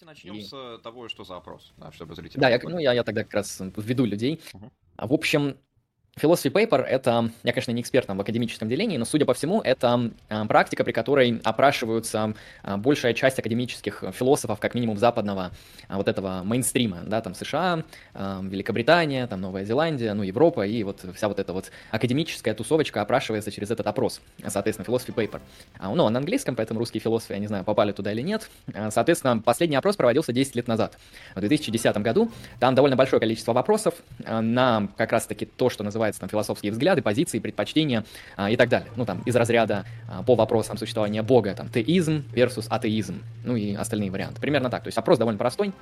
давайте начнем и... с того, что за опрос, да, чтобы зрители... Да, я, ну, я, я тогда как раз введу людей. Угу. В общем, Philosophy Paper — это, я, конечно, не эксперт в академическом делении, но, судя по всему, это э, практика, при которой опрашиваются э, большая часть академических философов, как минимум западного э, вот этого мейнстрима, да, там США, Великобритания, там Новая Зеландия, ну, Европа, и вот вся вот эта вот академическая тусовочка опрашивается через этот опрос, соответственно, Philosophy Paper. Ну, он на английском, поэтому русские философы, я не знаю, попали туда или нет. Соответственно, последний опрос проводился 10 лет назад, в 2010 году. Там довольно большое количество вопросов на как раз-таки то, что называется называется, там, философские взгляды, позиции, предпочтения а, и так далее. Ну, там, из разряда а, по вопросам существования Бога, там, теизм versus атеизм, ну и остальные варианты. Примерно так. То есть опрос довольно простой,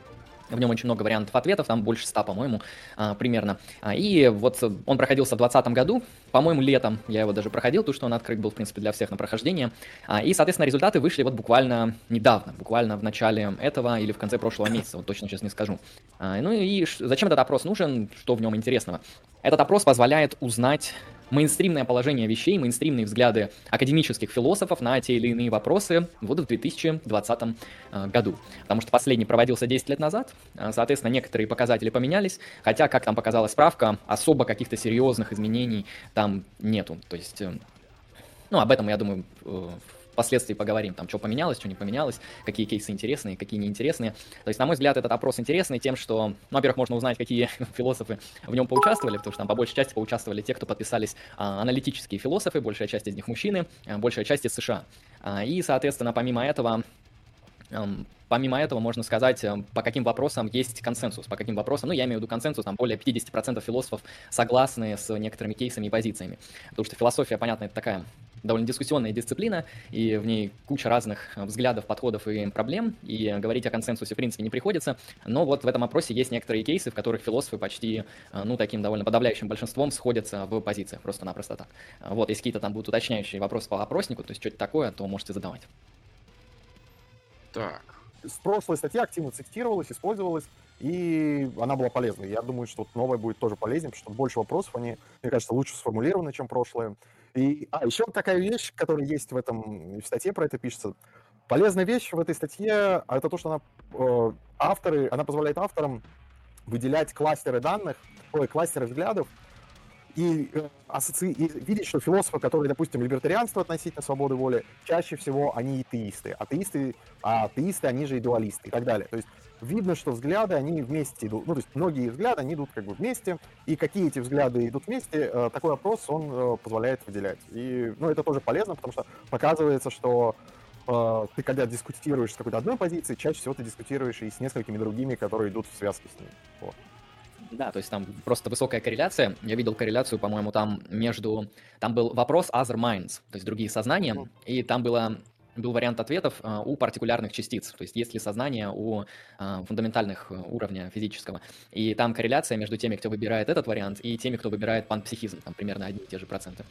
в нем очень много вариантов ответов, там больше ста, по-моему, а, примерно. А, и вот он проходился в 2020 году, по-моему, летом я его даже проходил, то, что он открыт был, в принципе, для всех на прохождение. А, и, соответственно, результаты вышли вот буквально недавно, буквально в начале этого или в конце прошлого месяца, вот точно сейчас не скажу. Ну и зачем этот опрос нужен, что в нем интересного? Этот опрос позволяет узнать мейнстримное положение вещей, мейнстримные взгляды академических философов на те или иные вопросы вот в 2020 э, году. Потому что последний проводился 10 лет назад, э, соответственно, некоторые показатели поменялись, хотя, как там показала справка, особо каких-то серьезных изменений там нету. То есть, э, ну, об этом, я думаю, впоследствии поговорим, там, что поменялось, что не поменялось, какие кейсы интересные, какие неинтересные. То есть, на мой взгляд, этот опрос интересный тем, что, ну, во-первых, можно узнать, какие философы в нем поучаствовали, потому что там по большей части поучаствовали те, кто подписались а, аналитические философы, большая часть из них мужчины, а, большая часть из США. А, и, соответственно, помимо этого, Помимо этого, можно сказать, по каким вопросам есть консенсус, по каким вопросам, ну, я имею в виду консенсус, там более 50% философов согласны с некоторыми кейсами и позициями. Потому что философия, понятно, это такая довольно дискуссионная дисциплина, и в ней куча разных взглядов, подходов и проблем, и говорить о консенсусе, в принципе, не приходится. Но вот в этом опросе есть некоторые кейсы, в которых философы почти, ну, таким довольно подавляющим большинством сходятся в позициях, просто-напросто так. Вот, если какие-то там будут уточняющие вопросы по опроснику, то есть что-то такое, то можете задавать. Так. В прошлой статье активно цитировалась, использовалась, и она была полезной. Я думаю, что новая будет тоже полезнее, потому что больше вопросов, они, мне кажется, лучше сформулированы, чем прошлое. И, а, еще такая вещь, которая есть в этом, в статье про это пишется. Полезная вещь в этой статье, а это то, что она, э, авторы, она позволяет авторам выделять кластеры данных, ой, кластеры взглядов, и, э, и видеть, что философы, которые, допустим, либертарианство относительно свободы воли, чаще всего они атеисты. Атеисты, а атеисты, они же идуалисты и так далее. То есть видно, что взгляды, они вместе идут. Ну, то есть многие взгляды, они идут как бы вместе. И какие эти взгляды идут вместе, э, такой опрос, он э, позволяет выделять. И, ну, это тоже полезно, потому что показывается, что э, ты когда дискутируешь с какой-то одной позицией, чаще всего ты дискутируешь и с несколькими другими, которые идут в связке с ней. Вот. Да, то есть там просто высокая корреляция. Я видел корреляцию, по-моему, там между... Там был вопрос other minds, то есть другие сознания, mm-hmm. и там было был вариант ответов uh, у партикулярных частиц, то есть есть ли сознание у uh, фундаментальных uh, уровня физического. И там корреляция между теми, кто выбирает этот вариант, и теми, кто выбирает панпсихизм, там примерно одни и те же проценты.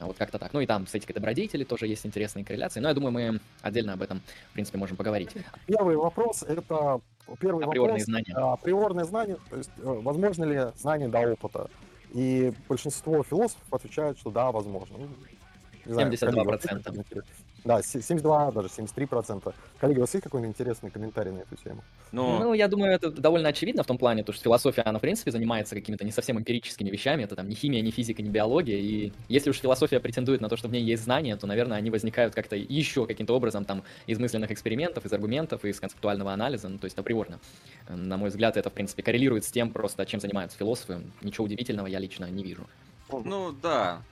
Вот как-то так. Ну и там с этикой добродетели тоже есть интересные корреляции, но я думаю, мы отдельно об этом, в принципе, можем поговорить. Первый вопрос — это Первый априорные вопрос, знания. Априорные знания, то есть э, возможно ли знание до опыта? И большинство философов отвечают, что да, возможно. Ну, не 72%. Да, 72, даже 73%. Коллеги, у вас есть какой-нибудь интересный комментарий на эту тему? Ну, ну, я думаю, это довольно очевидно в том плане, то, что философия, она, в принципе, занимается какими-то не совсем эмпирическими вещами, это там не химия, не физика, не биология, и если уж философия претендует на то, что в ней есть знания, то, наверное, они возникают как-то еще каким-то образом там из мысленных экспериментов, из аргументов, из концептуального анализа, ну, то есть априорно. На мой взгляд, это, в принципе, коррелирует с тем просто, чем занимаются философы. Ничего удивительного я лично не вижу. Ну, да,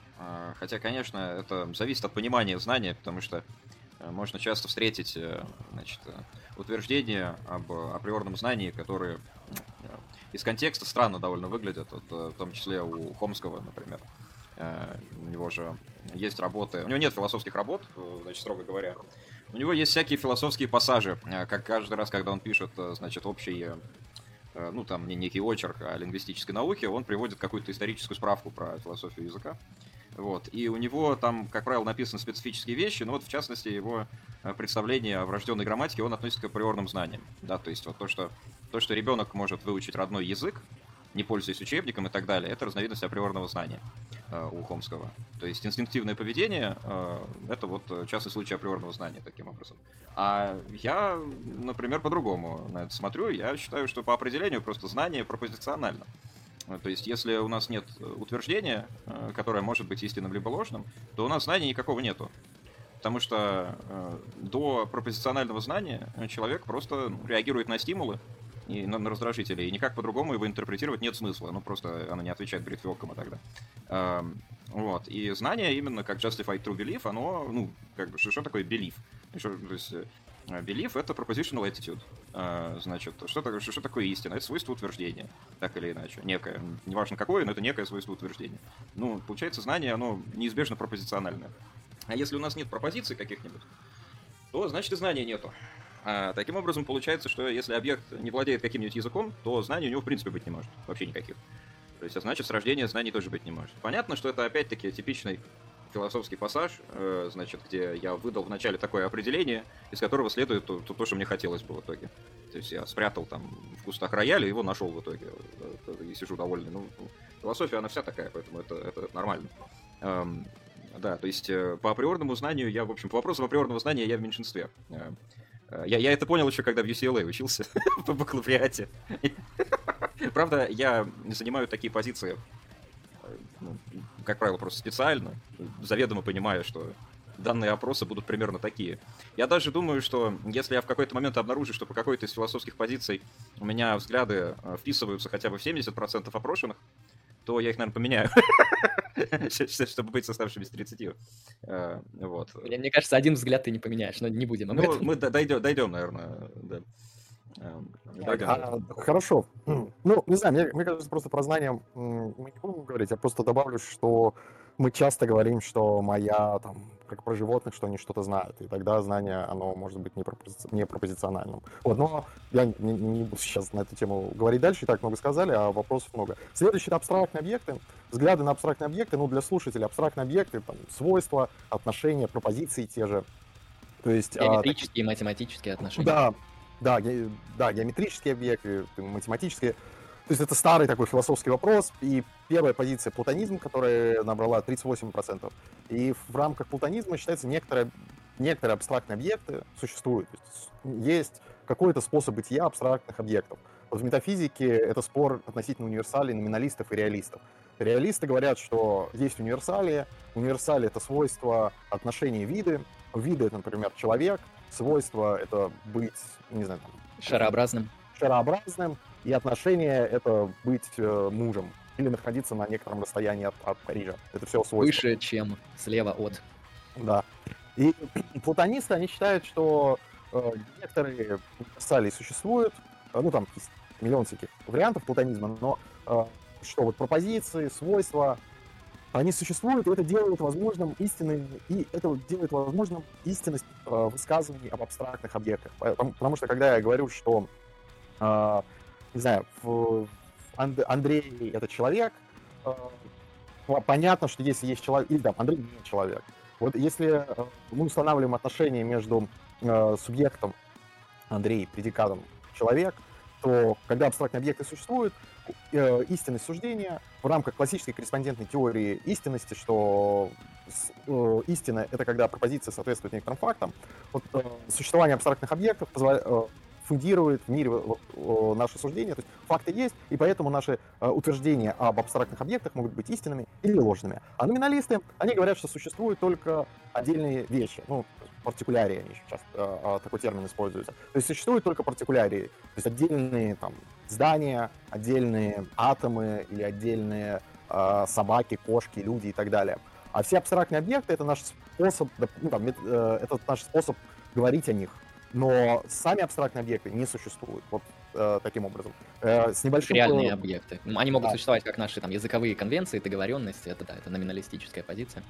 хотя, конечно, это зависит от понимания знания, потому что э, можно часто встретить э, значит, э, утверждения об априорном знании, которые из контекста странно довольно выглядят, вот, в том числе у Хомского, например. У него же есть работы, у него нет философских работ, значит, строго говоря. У него есть всякие философские пассажи, как каждый раз, когда он пишет, значит, общий ну, там, не некий очерк о лингвистической науке, он приводит какую-то историческую справку про философию языка. Вот. И у него там, как правило, написаны специфические вещи, но вот в частности его э, представление о врожденной грамматике, он относится к априорным знаниям. Да, то есть вот то, что, то, что ребенок может выучить родной язык, не пользуясь учебником и так далее, это разновидность априорного знания э, у Хомского. То есть инстинктивное поведение э, это вот частный случай априорного знания таким образом. А я, например, по-другому на это смотрю. Я считаю, что по определению просто знание пропозиционально. То есть, если у нас нет утверждения, которое может быть истинным либо ложным, то у нас знания никакого нету. Потому что э, до пропозиционального знания человек просто ну, реагирует на стимулы и на, на раздражители, и никак по-другому его интерпретировать нет смысла. Ну, просто она не отвечает бритвелкам и тогда. Э, вот. И знание именно как justified true belief, оно, ну, как бы, что, такое belief? То есть, э, Belief — это propositional attitude. Э, значит, что, что такое истина? Это свойство утверждения, так или иначе. Некое. Неважно какое, но это некое свойство утверждения. Ну, получается, знание, оно неизбежно пропозициональное. А если у нас нет пропозиций каких-нибудь, то значит и знания нету. А таким образом, получается, что если объект не владеет каким-нибудь языком, то знаний у него в принципе быть не может. Вообще никаких. То есть, а значит, с рождения знаний тоже быть не может. Понятно, что это опять-таки типичный философский пассаж, э, значит, где я выдал вначале такое определение, из которого следует то, то, что мне хотелось бы в итоге. То есть я спрятал там в кустах рояля, его нашел в итоге, э, и сижу довольный. Ну, философия, она вся такая, поэтому это, это нормально. Эм, да, то есть э, по априорному знанию я, в общем, по вопросу априорного знания я в меньшинстве. Э, э, я, я это понял еще, когда в UCLA учился по бакалавриате. Правда, я занимаю такие позиции, как правило, просто специально, заведомо понимаю, что данные опросы будут примерно такие. Я даже думаю, что если я в какой-то момент обнаружу, что по какой-то из философских позиций у меня взгляды вписываются хотя бы в 70% опрошенных, то я их, наверное, поменяю. чтобы быть с оставшимися 30. Э, вот. Мне, кажется, один взгляд ты не поменяешь, но не будем ну, мы дойдем, дойдем, наверное, Эм, а, хорошо. Ну, не знаю, мне, мне кажется, просто про знания мы не будем говорить. Я просто добавлю, что мы часто говорим, что моя, там, как про животных, что они что-то знают, и тогда знание, оно может быть не, пропози... не пропозициональным. Вот, но я не, не буду сейчас на эту тему говорить дальше, и так много сказали, а вопросов много. Следующий — это абстрактные объекты. Взгляды на абстрактные объекты, ну, для слушателей абстрактные объекты, там, свойства, отношения, пропозиции те же. То есть, а, Геометрические а, математические отношения. Да, да, ге, да, геометрические объекты, математические. То есть это старый такой философский вопрос, и первая позиция платонизм, которая набрала 38%. И в рамках платонизма считается некоторые, некоторые абстрактные объекты существуют. Есть, есть какой-то способ бытия абстрактных объектов. Вот в метафизике это спор относительно универсалей, номиналистов и реалистов. Реалисты говорят, что есть универсалии. Универсали — это свойства отношений виды. Виды — это, например, человек. Свойства — это быть, не знаю... Там, шарообразным. Шарообразным и отношения — это быть э, мужем или находиться на некотором расстоянии от, от Парижа. Это все свойства. Выше, чем слева от. Да. И платонисты, они считают, что э, некоторые универсалии существуют, э, ну, там есть миллион всяких вариантов платонизма, но э, что вот пропозиции, свойства, они существуют, и это делает возможным истинный, и это делает возможным истинность э, высказываний об абстрактных объектах. Потому, потому что когда я говорю, что э, не знаю, Андрей это человек, э, понятно, что если есть человек, или да, Андрей не человек. Вот если э, мы устанавливаем отношения между э, субъектом Андрей, предикатом человек, то когда абстрактные объекты существуют, истинность суждения в рамках классической корреспондентной теории истинности, что истина — это когда пропозиция соответствует некоторым фактам, вот, существование абстрактных объектов позволяет, фундирует в мире вот, наши суждения. То есть факты есть, и поэтому наши э, утверждения об абстрактных объектах могут быть истинными или ложными. А номиналисты, они говорят, что существуют только отдельные вещи. Ну, партикулярии они часто э, такой термин используется. То есть существуют только партикулярии, то есть отдельные там здания, отдельные атомы или отдельные э, собаки, кошки, люди и так далее. А все абстрактные объекты это наш способ, ну, там, э, это наш способ говорить о них, но сами абстрактные объекты не существуют. Вот э, таким образом. Э, с небольшим... Реальные объекты. Они могут да. существовать как наши там языковые конвенции, договоренности. Это да, это номиналистическая позиция.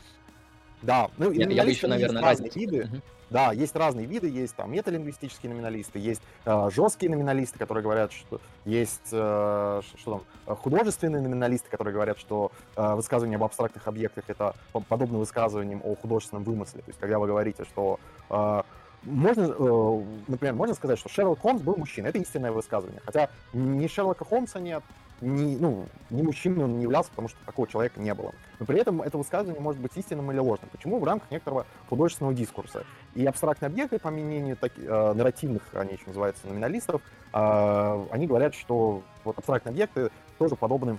Да, ну я, я бы еще, наверное, разные виды. Угу. Да, есть разные виды, есть там металингвистические номиналисты, есть э, жесткие номиналисты, которые говорят, что есть э, что там, художественные номиналисты, которые говорят, что э, высказывание об абстрактных объектах это подобно высказываниям о художественном вымысле. То есть, когда вы говорите, что э, можно, э, например, можно сказать, что Шерлок Холмс был мужчиной. Это истинное высказывание. Хотя ни Шерлока Холмса нет, не, ну, не мужчиной он не являлся, потому что такого человека не было. Но при этом это высказывание может быть истинным или ложным. Почему? В рамках некоторого художественного дискурса. И абстрактные объекты, по мнению так, э, нарративных, они еще называются, номиналистов, э, они говорят, что вот абстрактные объекты тоже подобны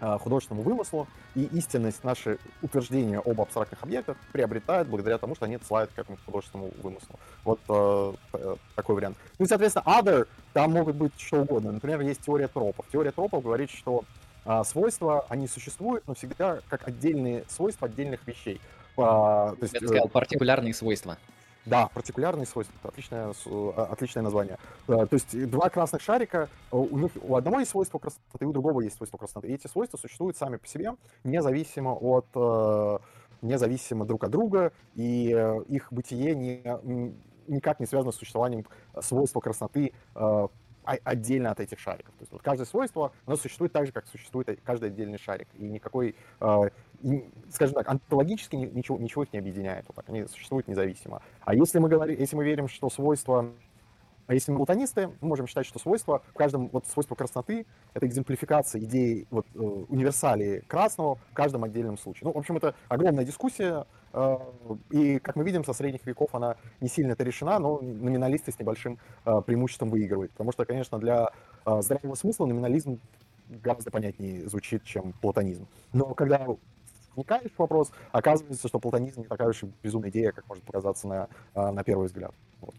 художественному вымыслу, и истинность наши утверждения об абстрактных объектах приобретают благодаря тому, что они отсылают к этому художественному вымыслу. Вот э, э, такой вариант. Ну и, соответственно, other, там могут быть что угодно. Например, есть теория тропов. Теория тропов говорит, что э, свойства, они существуют, но всегда как отдельные свойства отдельных вещей. Э, то есть, Я бы сказал, партикулярные свойства. Да, партикулярные свойства. Отличное, а, отличное название. Э, то есть два красных шарика, э, у них у одного есть свойство красноты, у другого есть свойство красноты. И эти свойства существуют сами по себе, независимо от э, независимо друг от друга, и их бытие не, никак не связано с существованием свойства красноты отдельно от этих шариков. То есть вот каждое свойство, оно существует так же, как существует каждый отдельный шарик. И никакой, э, скажем так, онтологически ничего, ничего их не объединяет. Вот так, они существуют независимо. А если мы, говорим, если мы верим, что свойства а если мы платонисты, мы можем считать, что свойство, в каждом вот свойство красноты — это экземплификация идеи вот, э, универсалии красного в каждом отдельном случае. Ну, в общем, это огромная дискуссия, э, и, как мы видим, со средних веков она не сильно это решена, но номиналисты с небольшим э, преимуществом выигрывают. Потому что, конечно, для э, здравого смысла номинализм гораздо понятнее звучит, чем платонизм. Но когда вникаешь в вопрос, оказывается, что платонизм не такая уж безумная идея, как может показаться на, э, на первый взгляд. Вот.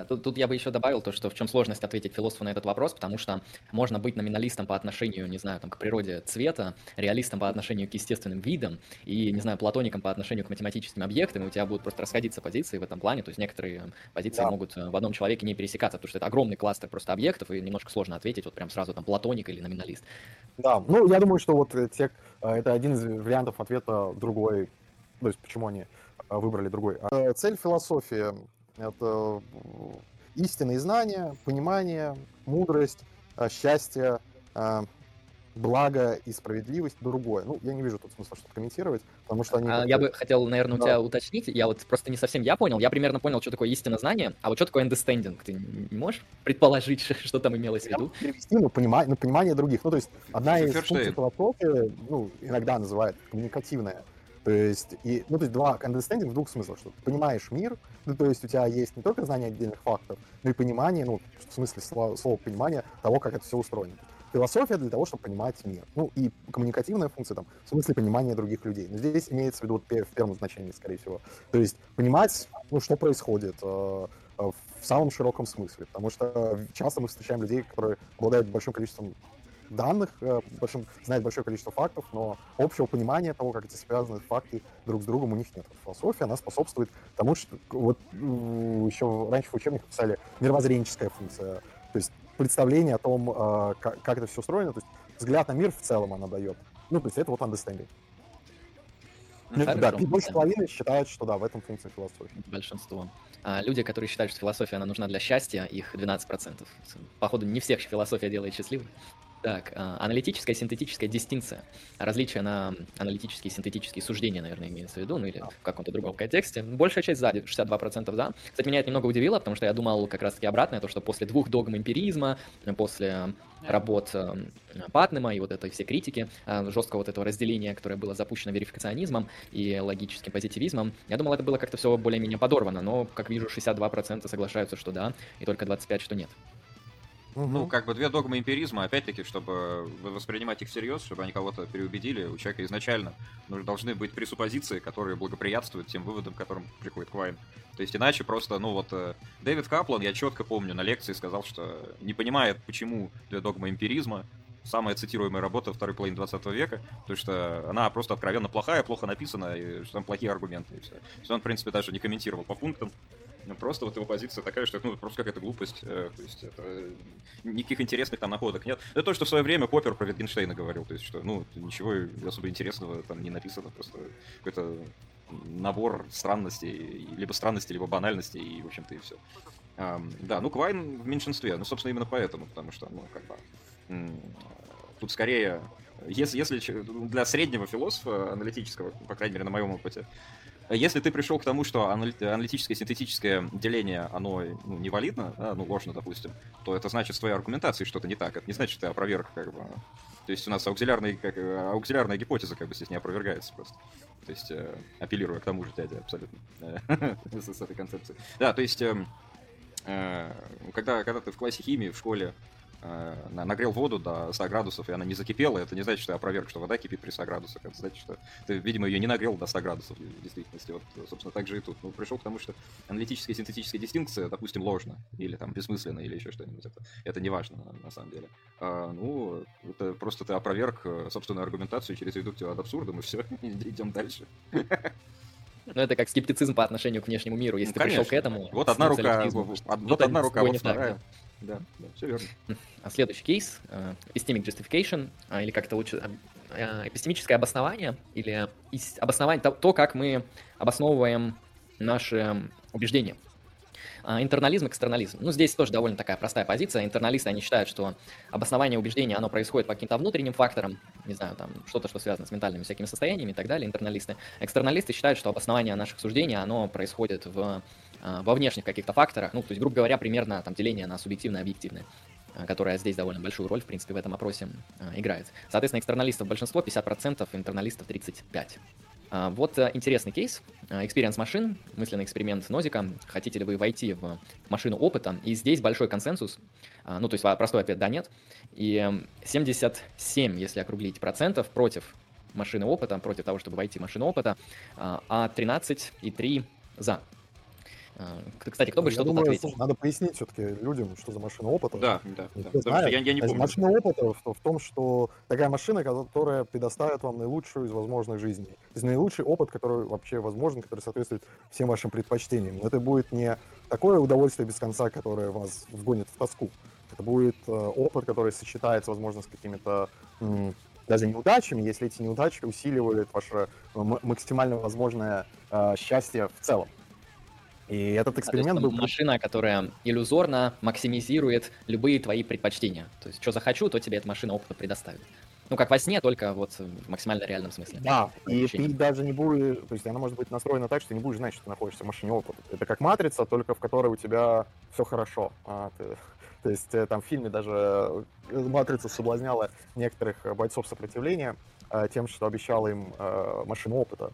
Да, тут, тут я бы еще добавил то, что в чем сложность ответить философу на этот вопрос, потому что можно быть номиналистом по отношению, не знаю, там, к природе цвета, реалистом по отношению к естественным видам и, не знаю, платоником по отношению к математическим объектам, и у тебя будут просто расходиться позиции в этом плане, то есть некоторые позиции да. могут э, в одном человеке не пересекаться, потому что это огромный кластер просто объектов, и немножко сложно ответить вот прям сразу там платоник или номиналист. Да, ну я думаю, что вот э, те, э, это один из вариантов ответа другой, то есть почему они выбрали другой. Цель философии это истинные знания, понимание, мудрость, э, счастье, э, благо и справедливость другое. Ну, я не вижу тут смысла что-то комментировать, потому что они... А, я бы хотел, наверное, да. у тебя уточнить. Я вот просто не совсем я понял. Я примерно понял, что такое истинное знание, а вот что такое understanding? Ты не можешь предположить, что там имелось в виду? Перевести на понимание, на понимание других. Ну, то есть одна из функций философии, ну, иногда называют коммуникативная. То есть, и, ну, то есть два understanding в двух смыслах, что ты понимаешь мир, ну, то есть у тебя есть не только знание отдельных фактов, но и понимание, ну, в смысле слова, слова понимания того, как это все устроено. Философия для того, чтобы понимать мир. Ну, и коммуникативная функция там, в смысле понимания других людей. Но здесь имеется в виду в первом значении, скорее всего. То есть понимать, ну, что происходит э, э в самом широком смысле. Потому что часто мы встречаем людей, которые обладают большим количеством данных, э, большим, знает большое количество фактов, но общего понимания того, как эти связаны факты друг с другом у них нет. Философия, она способствует тому, что вот еще раньше в учебниках писали мировоззренческая функция, то есть представление о том, э, как, как это все устроено, то есть взгляд на мир в целом она дает. Ну, то есть это вот understanding. Ну, да, больше половины считают, что да, в этом функция философии. Большинство. А люди, которые считают, что философия она нужна для счастья, их 12%. Походу, не всех философия делает счастливым. Так, а, аналитическая синтетическая дистинкция. Различие на аналитические синтетические суждения, наверное, имеется в виду, ну или в каком-то другом контексте. Большая часть сзади, 62% за. Кстати, меня это немного удивило, потому что я думал как раз-таки обратное, то, что после двух догм эмпиризма, после работ э, Патнема и вот этой всей критики, э, жесткого вот этого разделения, которое было запущено верификационизмом и логическим позитивизмом, я думал, это было как-то все более-менее подорвано, но, как вижу, 62% соглашаются, что да, и только 25% что нет. Угу. Ну, как бы две догмы эмпиризма, опять-таки, чтобы воспринимать их всерьез, чтобы они кого-то переубедили, у человека изначально ну, должны быть пресуппозиции, которые благоприятствуют тем выводам, к которым приходит Квайн. То есть иначе просто, ну вот, э, Дэвид Каплан, я четко помню, на лекции сказал, что не понимает, почему две догмы эмпиризма самая цитируемая работа второй половины 20 века, потому что она просто откровенно плохая, плохо написана, и что там плохие аргументы, и все. То есть он, в принципе, даже не комментировал по пунктам, просто вот его позиция такая, что это ну, просто какая-то глупость. Э, то есть это никаких интересных там находок нет. Это то, что в свое время Поппер про Витгенштейна говорил. То есть, что ну, ничего особо интересного там не написано, просто какой-то набор странностей, либо странностей, либо банальностей, и, в общем-то, и все. Um, да, ну, Квайн в меньшинстве, ну, собственно, именно поэтому, потому что, ну, как бы, тут скорее, если, если для среднего философа аналитического, по крайней мере, на моем опыте, если ты пришел к тому, что аналитическое синтетическое деление, оно ну, невалидно, да, ну, ложно, допустим, то это значит, с твоей аргументацией что-то не так. Это не значит, что ты опроверг, как бы. То есть у нас ауксилярная, как, ауксилярная гипотеза как бы здесь не опровергается просто. То есть, э, апеллируя к тому же дяде абсолютно с этой концепцией. Да, то есть, эм, э, когда, когда ты в классе химии, в школе, Э, нагрел воду до 100 градусов, и она не закипела, это не значит, что я опроверг, что вода кипит при 100 градусах. Это значит, что ты, видимо, ее не нагрел до 100 градусов в действительности. Вот, собственно, так же и тут. Ну, пришел к тому, что аналитическая и синтетическая дистинкция, допустим, ложна, или там бессмысленно, или еще что-нибудь. Это, это не важно, на самом деле. А, ну, это просто ты опроверг э, собственную аргументацию через редукцию ад абсурдом, и все, идем дальше. Ну, это как скептицизм по отношению к внешнему миру. Если ну, ты пришел к этому... Вот одна рука, вот одна рука, вот вторая. Да, да, все верно. А следующий кейс uh, epistemic justification, uh, или как-то лучше uh, эпистемическое обоснование, или обоснование то, то, как мы обосновываем наши убеждения. Интернализм, экстернализм. Ну, здесь тоже довольно такая простая позиция. Интерналисты, они считают, что обоснование убеждения, оно происходит по каким-то внутренним факторам, не знаю, там, что-то, что связано с ментальными всякими состояниями и так далее, интерналисты. Экстерналисты считают, что обоснование наших суждений, оно происходит в а, во внешних каких-то факторах, ну, то есть, грубо говоря, примерно там деление на субъективное и объективное а, которая здесь довольно большую роль, в принципе, в этом опросе а, играет. Соответственно, экстерналистов большинство, 50%, интерналистов 35%. Вот интересный кейс. Experience машин, мысленный эксперимент Нозика. Хотите ли вы войти в машину опыта? И здесь большой консенсус. Ну, то есть простой ответ – да, нет. И 77, если округлить, процентов против машины опыта, против того, чтобы войти в машину опыта, а 13,3 за. А, кстати, кто бы что-то ответил? Надо пояснить все-таки людям, что за машина опыта. Да, да, да. Знает. Я, я не помню. Машина опыта в, в том, что такая машина, которая предоставит вам наилучшую из возможных жизней. То есть наилучший опыт, который вообще возможен, который соответствует всем вашим предпочтениям. Но это будет не такое удовольствие без конца, которое вас вгонит в тоску. Это будет э, опыт, который сочетается, возможно, с какими-то даже неудачами, если эти неудачи усиливают ваше максимально возможное э, счастье в целом. И этот эксперимент был... Машина, которая иллюзорно максимизирует любые твои предпочтения. То есть, что захочу, то тебе эта машина опыта предоставит. Ну, как во сне, только вот в максимально реальном смысле. Да, и ты даже не будешь... То есть она может быть настроена так, что ты не будешь знать, что ты находишься в машине опыта. Это как матрица, только в которой у тебя все хорошо. А ты... То есть э, там в фильме даже э, матрица соблазняла некоторых бойцов сопротивления э, тем, что обещала им машину опыта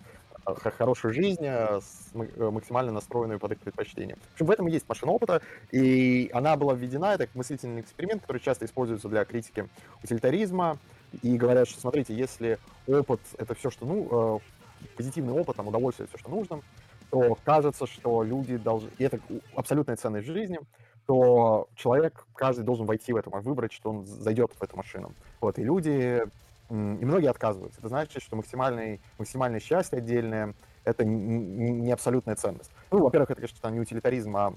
хорошую жизнь, э, э, максимально настроенную под их предпочтения. В общем, в этом и есть машина опыта, и она была введена, это мыслительный эксперимент, который часто используется для критики утилитаризма, и говорят, что, смотрите, если опыт — это все, что, ну, э, позитивный опыт, там, удовольствие — все, что нужно, то кажется, что люди должны... И это абсолютная ценность жизни, то человек, каждый должен войти в это, выбрать, что он зайдет в эту машину. Вот, и люди и многие отказываются. Это значит, что максимальное, максимальное счастье отдельное — это не абсолютная ценность. Ну, во-первых, это, конечно, не утилитаризм, а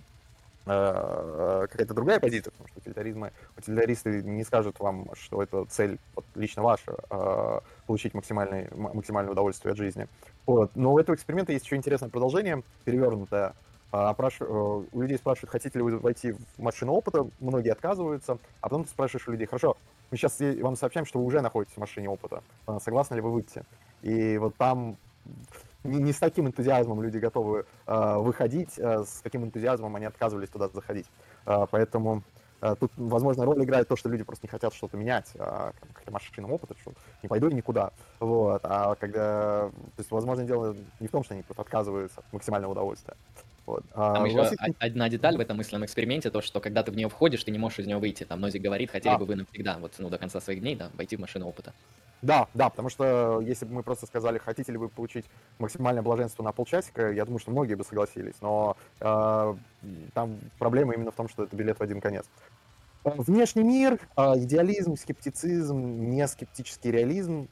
э, какая-то другая позиция, потому что утилитаризмы, утилитаристы не скажут вам, что это цель вот, лично ваша, э, получить максимальное, максимальное удовольствие от жизни. Вот. Но у этого эксперимента есть еще интересное продолжение, перевернутое. А, опраш... Э, у людей спрашивают, хотите ли вы войти в машину опыта, многие отказываются, а потом ты спрашиваешь у людей, хорошо, мы сейчас вам сообщаем, что вы уже находитесь в машине опыта. А, согласны ли вы выйти? И вот там не, не с таким энтузиазмом люди готовы э, выходить, э, с каким энтузиазмом они отказывались туда заходить. Э, поэтому э, тут, возможно, роль играет то, что люди просто не хотят что-то менять, э, как-то машинным опытом, что не пойду никуда. Вот. А когда, то есть, возможно, дело не в том, что они просто отказываются от максимального удовольствия. Вот. А Там еще есть... одна деталь в этом мысленном эксперименте, то, что когда ты в нее входишь, ты не можешь из нее выйти. Там Нозик говорит, хотели а. бы вы навсегда, вот, ну, до конца своих дней, да, войти в машину опыта. Да, да, потому что если бы мы просто сказали, хотите ли вы получить максимальное блаженство на полчасика, я думаю, что многие бы согласились, но э, там проблема именно в том, что это билет в один конец. Внешний мир, э, идеализм, скептицизм, не скептический реализм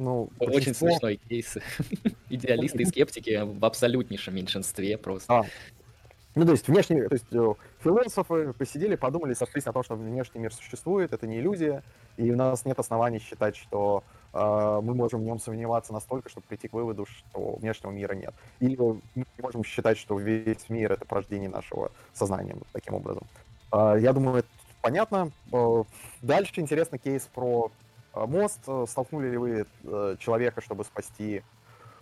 ну, Очень большинство... смешной кейс. Идеалисты и скептики в абсолютнейшем меньшинстве просто. А. Ну, то есть внешний, то есть э, философы посидели, подумали, сошлись на том, что внешний мир существует, это не иллюзия, и у нас нет оснований считать, что э, мы можем в нем сомневаться настолько, чтобы прийти к выводу, что внешнего мира нет. Или мы не можем считать, что весь мир — это порождение нашего сознания таким образом. Э, я думаю, это понятно. Э, дальше интересный кейс про мост. Э, столкнули ли вы э, человека, чтобы спасти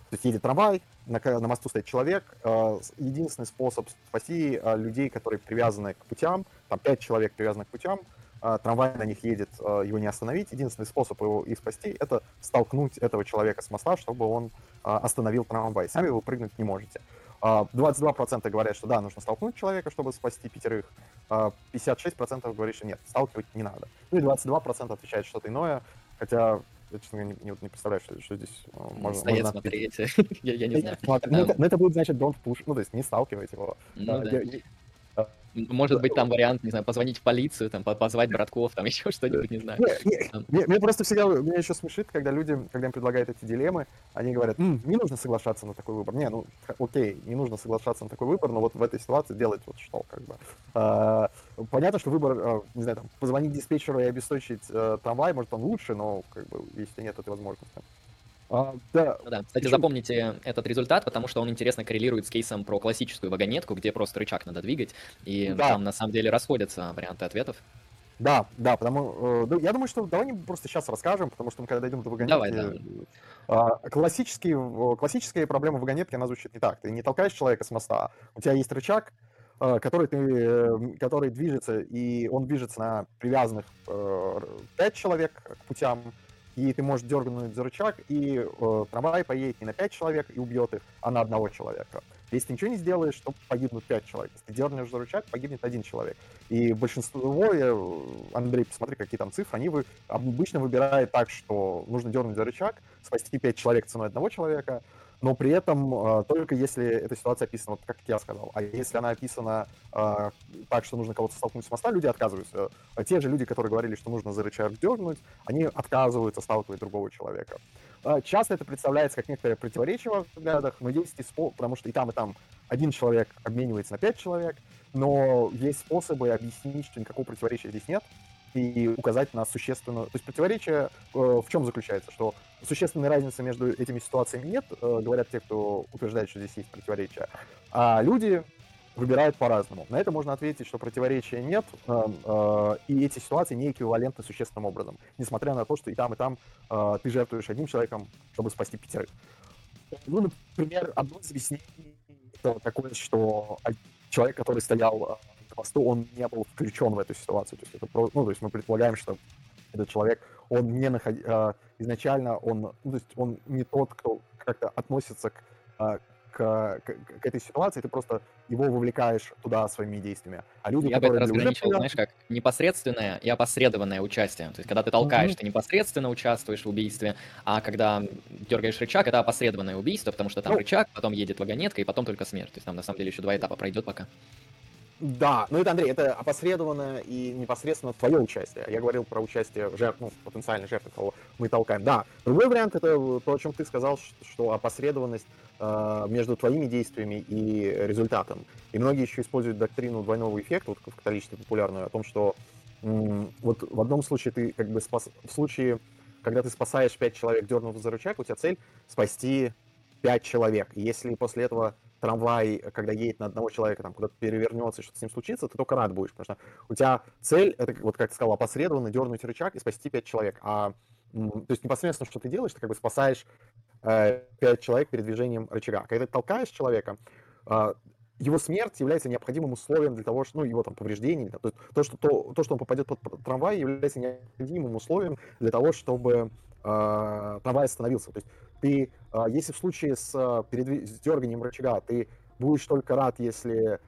То есть едет трамвай, на, на мосту стоит человек. Э, единственный способ спасти э, людей, которые привязаны к путям, там пять человек привязаны к путям, э, трамвай на них едет, его не остановить. Единственный способ его их спасти — это столкнуть этого человека с моста, чтобы он остановил трамвай. Сами вы прыгнуть не можете. 22% говорят, что да, нужно столкнуть человека, чтобы спасти пятерых. 56% говорят, что нет, сталкивать не надо. Ну и 22% отвечают что-то иное, хотя я, честно говоря, не, не, не представляю, что, что здесь э, можно, Стоять, можно смотреть, я, я не знаю. Ну, это, ну, это будет, значит, don't push, ну, то есть не сталкивать его. Ну, да. я, может быть, там вариант, не знаю, позвонить в полицию, там, позвать братков, там, еще что-нибудь, не знаю. Мне просто всегда, меня еще смешит, когда люди, когда им предлагают эти дилеммы, они говорят, не нужно соглашаться на такой выбор. Не, ну, окей, не нужно соглашаться на такой выбор, но вот в этой ситуации делать вот что, как бы. А, понятно, что выбор, а, не знаю, там, позвонить диспетчеру и обесточить э, трамвай, может, он лучше, но, как бы, если нет этой возможности. А, да. Ну да. Кстати, Причем... запомните этот результат, потому что он интересно коррелирует с кейсом про классическую вагонетку, где просто рычаг надо двигать, и да. там на самом деле расходятся варианты ответов. Да, да, потому э, я думаю, что давай не просто сейчас расскажем, потому что мы когда дойдем до вагонетки... Давай, да. Э, классические, классическая проблема вагонетки, она звучит не так. Ты не толкаешь человека с моста, у тебя есть рычаг, э, который, ты, э, который движется, и он движется на привязанных э, 5 человек к путям, и ты можешь дернуть за рычаг, и э, трамвай поедет не на 5 человек и убьет их, а на одного человека. Если ты ничего не сделаешь, то погибнут 5 человек. Если ты дернешь за рычаг, погибнет один человек. И большинство, я, Андрей, посмотри, какие там цифры, они вы, обычно выбирают так, что нужно дернуть за рычаг, спасти 5 человек ценой одного человека, но при этом э, только если эта ситуация описана, вот как я сказал. А если она описана э, так, что нужно кого-то столкнуть с моста, люди отказываются. А те же люди, которые говорили, что нужно за рычаг дернуть, они отказываются сталкивать другого человека. Часто это представляется как некоторое противоречие в взглядах, но есть и спо... потому что и там, и там один человек обменивается на пять человек, но есть способы объяснить, что никакого противоречия здесь нет, и указать на существенную... То есть противоречие э, в чем заключается? Что существенной разницы между этими ситуациями нет, э, говорят те, кто утверждает, что здесь есть противоречие. А люди выбирают по-разному. На это можно ответить, что противоречия нет, э, э, и эти ситуации не эквивалентны существенным образом, несмотря на то, что и там, и там э, ты жертвуешь одним человеком, чтобы спасти пятерых. Ну, например, одно из объяснений это такое, что человек, который стоял посту, он не был включен в эту ситуацию. То есть, это, ну, то есть мы предполагаем, что этот человек, он не наход... А, изначально, он, ну, то есть он не тот, кто как-то относится к, а, к, к, к этой ситуации, ты просто его вовлекаешь туда своими действиями. А люди, Я бы это разграничивал, знаешь, как непосредственное и опосредованное участие. То есть, когда ты толкаешь, mm-hmm. ты непосредственно участвуешь в убийстве, а когда дергаешь рычаг, это опосредованное убийство, потому что там ну, рычаг, потом едет вагонетка, и потом только смерть. То есть там на самом деле еще два этапа пройдет пока. Да, ну это, Андрей, это опосредованно и непосредственно твое участие. Я говорил про участие жертв, ну, потенциальной жертвы, кого мы толкаем. Да, другой вариант это то, о чем ты сказал, что опосредованность э, между твоими действиями и результатом. И многие еще используют доктрину двойного эффекта, вот в католичестве популярную, о том, что м- вот в одном случае ты как бы спас... в случае, когда ты спасаешь пять человек, дернув за рычаг, у тебя цель спасти пять человек. Если после этого трамвай, когда едет на одного человека, там куда-то перевернется, что-то с ним случится, ты только рад будешь, потому что у тебя цель, это, вот как ты сказал, опосредованно дернуть рычаг и спасти пять человек. А, то есть непосредственно, что ты делаешь, ты как бы спасаешь э, человек передвижением рычага. Когда ты толкаешь человека, э, его смерть является необходимым условием для того, что, ну, его там повреждение, то, то, что, то, то, что он попадет под трамвай, является необходимым условием для того, чтобы э, трамвай остановился. То есть ты, э, если в случае с, передв... с дерганием рычага, ты будешь только рад, если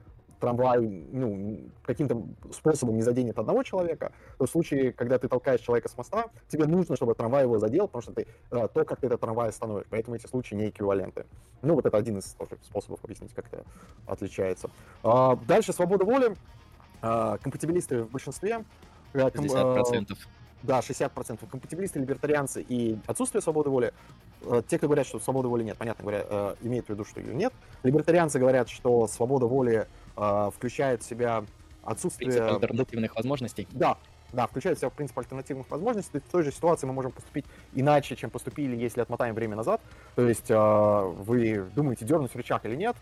трамвай ну, каким-то способом не заденет одного человека, то в случае, когда ты толкаешь человека с моста, тебе нужно, чтобы трамвай его задел, потому что ты, э, то, как ты этот трамвай остановишь. Поэтому эти случаи не эквиваленты. Ну, вот это один из тоже способов объяснить, как это отличается. А, дальше свобода воли. А, компатибилисты в большинстве. 60%. Да, 60%. Компатибилисты, либертарианцы и отсутствие свободы воли. Э, те, кто говорят, что свободы воли нет, понятно говоря, э, имеют в виду, что ее нет. Либертарианцы говорят, что свобода воли э, включает в себя отсутствие... Принцип альтернативных возможностей. Да, да, включает в себя принцип альтернативных возможностей. В той же ситуации мы можем поступить иначе, чем поступили, если отмотаем время назад. То есть вы думаете, дернуть рычаг или нет,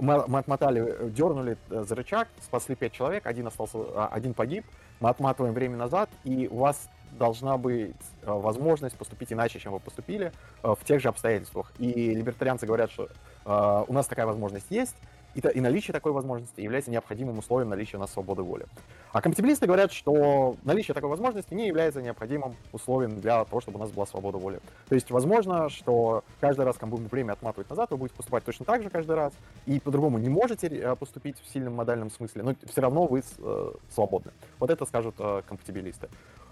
мы, мы отмотали, дернули за рычаг, спасли 5 человек, один остался, один погиб, мы отматываем время назад, и у вас должна быть возможность поступить иначе, чем вы поступили в тех же обстоятельствах. И либертарианцы говорят, что у нас такая возможность есть, и, и наличие такой возможности является необходимым условием наличия у нас свободы воли. А компатибилисты говорят, что наличие такой возможности не является необходимым условием для того, чтобы у нас была свобода воли. То есть, возможно, что каждый раз, когда будем время отматывать назад, вы будете поступать точно так же каждый раз, и по-другому не можете э, поступить в сильном модальном смысле, но все равно вы э, свободны. Вот это скажут э, компатибилисты.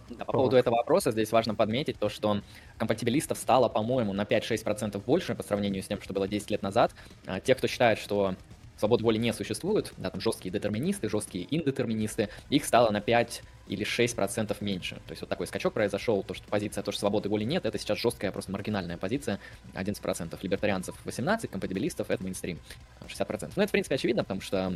Да, по поводу этого вопроса здесь важно подметить то, что компатибилистов стало, по-моему, на 5-6% больше по сравнению с тем, что было 10 лет назад. А те, кто считает, что свободы воли не существует, да, там жесткие детерминисты, жесткие индетерминисты, их стало на 5 или 6% меньше. То есть вот такой скачок произошел, то, что позиция, то, что свободы воли нет, это сейчас жесткая, просто маргинальная позиция, 11%. Либертарианцев 18, компатибилистов это мейнстрим, 60%. Ну, это, в принципе, очевидно, потому что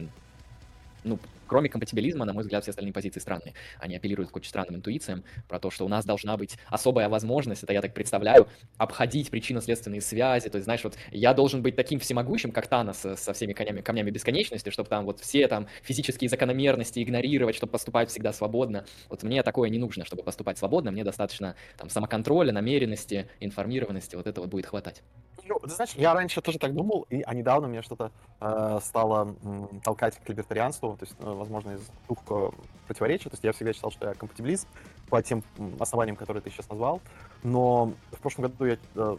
ну, кроме компатибилизма, на мой взгляд, все остальные позиции странные. Они апеллируют к очень странным интуициям про то, что у нас должна быть особая возможность, это я так представляю, обходить причинно-следственные связи. То есть, знаешь, вот я должен быть таким всемогущим, как Танос со всеми камнями, камнями бесконечности, чтобы там вот все там физические закономерности игнорировать, чтобы поступать всегда свободно. Вот мне такое не нужно, чтобы поступать свободно, мне достаточно там самоконтроля, намеренности, информированности, вот этого будет хватать. Ну, ты знаешь, я раньше тоже так думал, и, а недавно мне что-то э, стало м, толкать к либертарианству, то есть, э, возможно, из двух э, противоречий. То есть я всегда считал, что я компатибилист по тем основаниям, которые ты сейчас назвал. Но в прошлом году я э,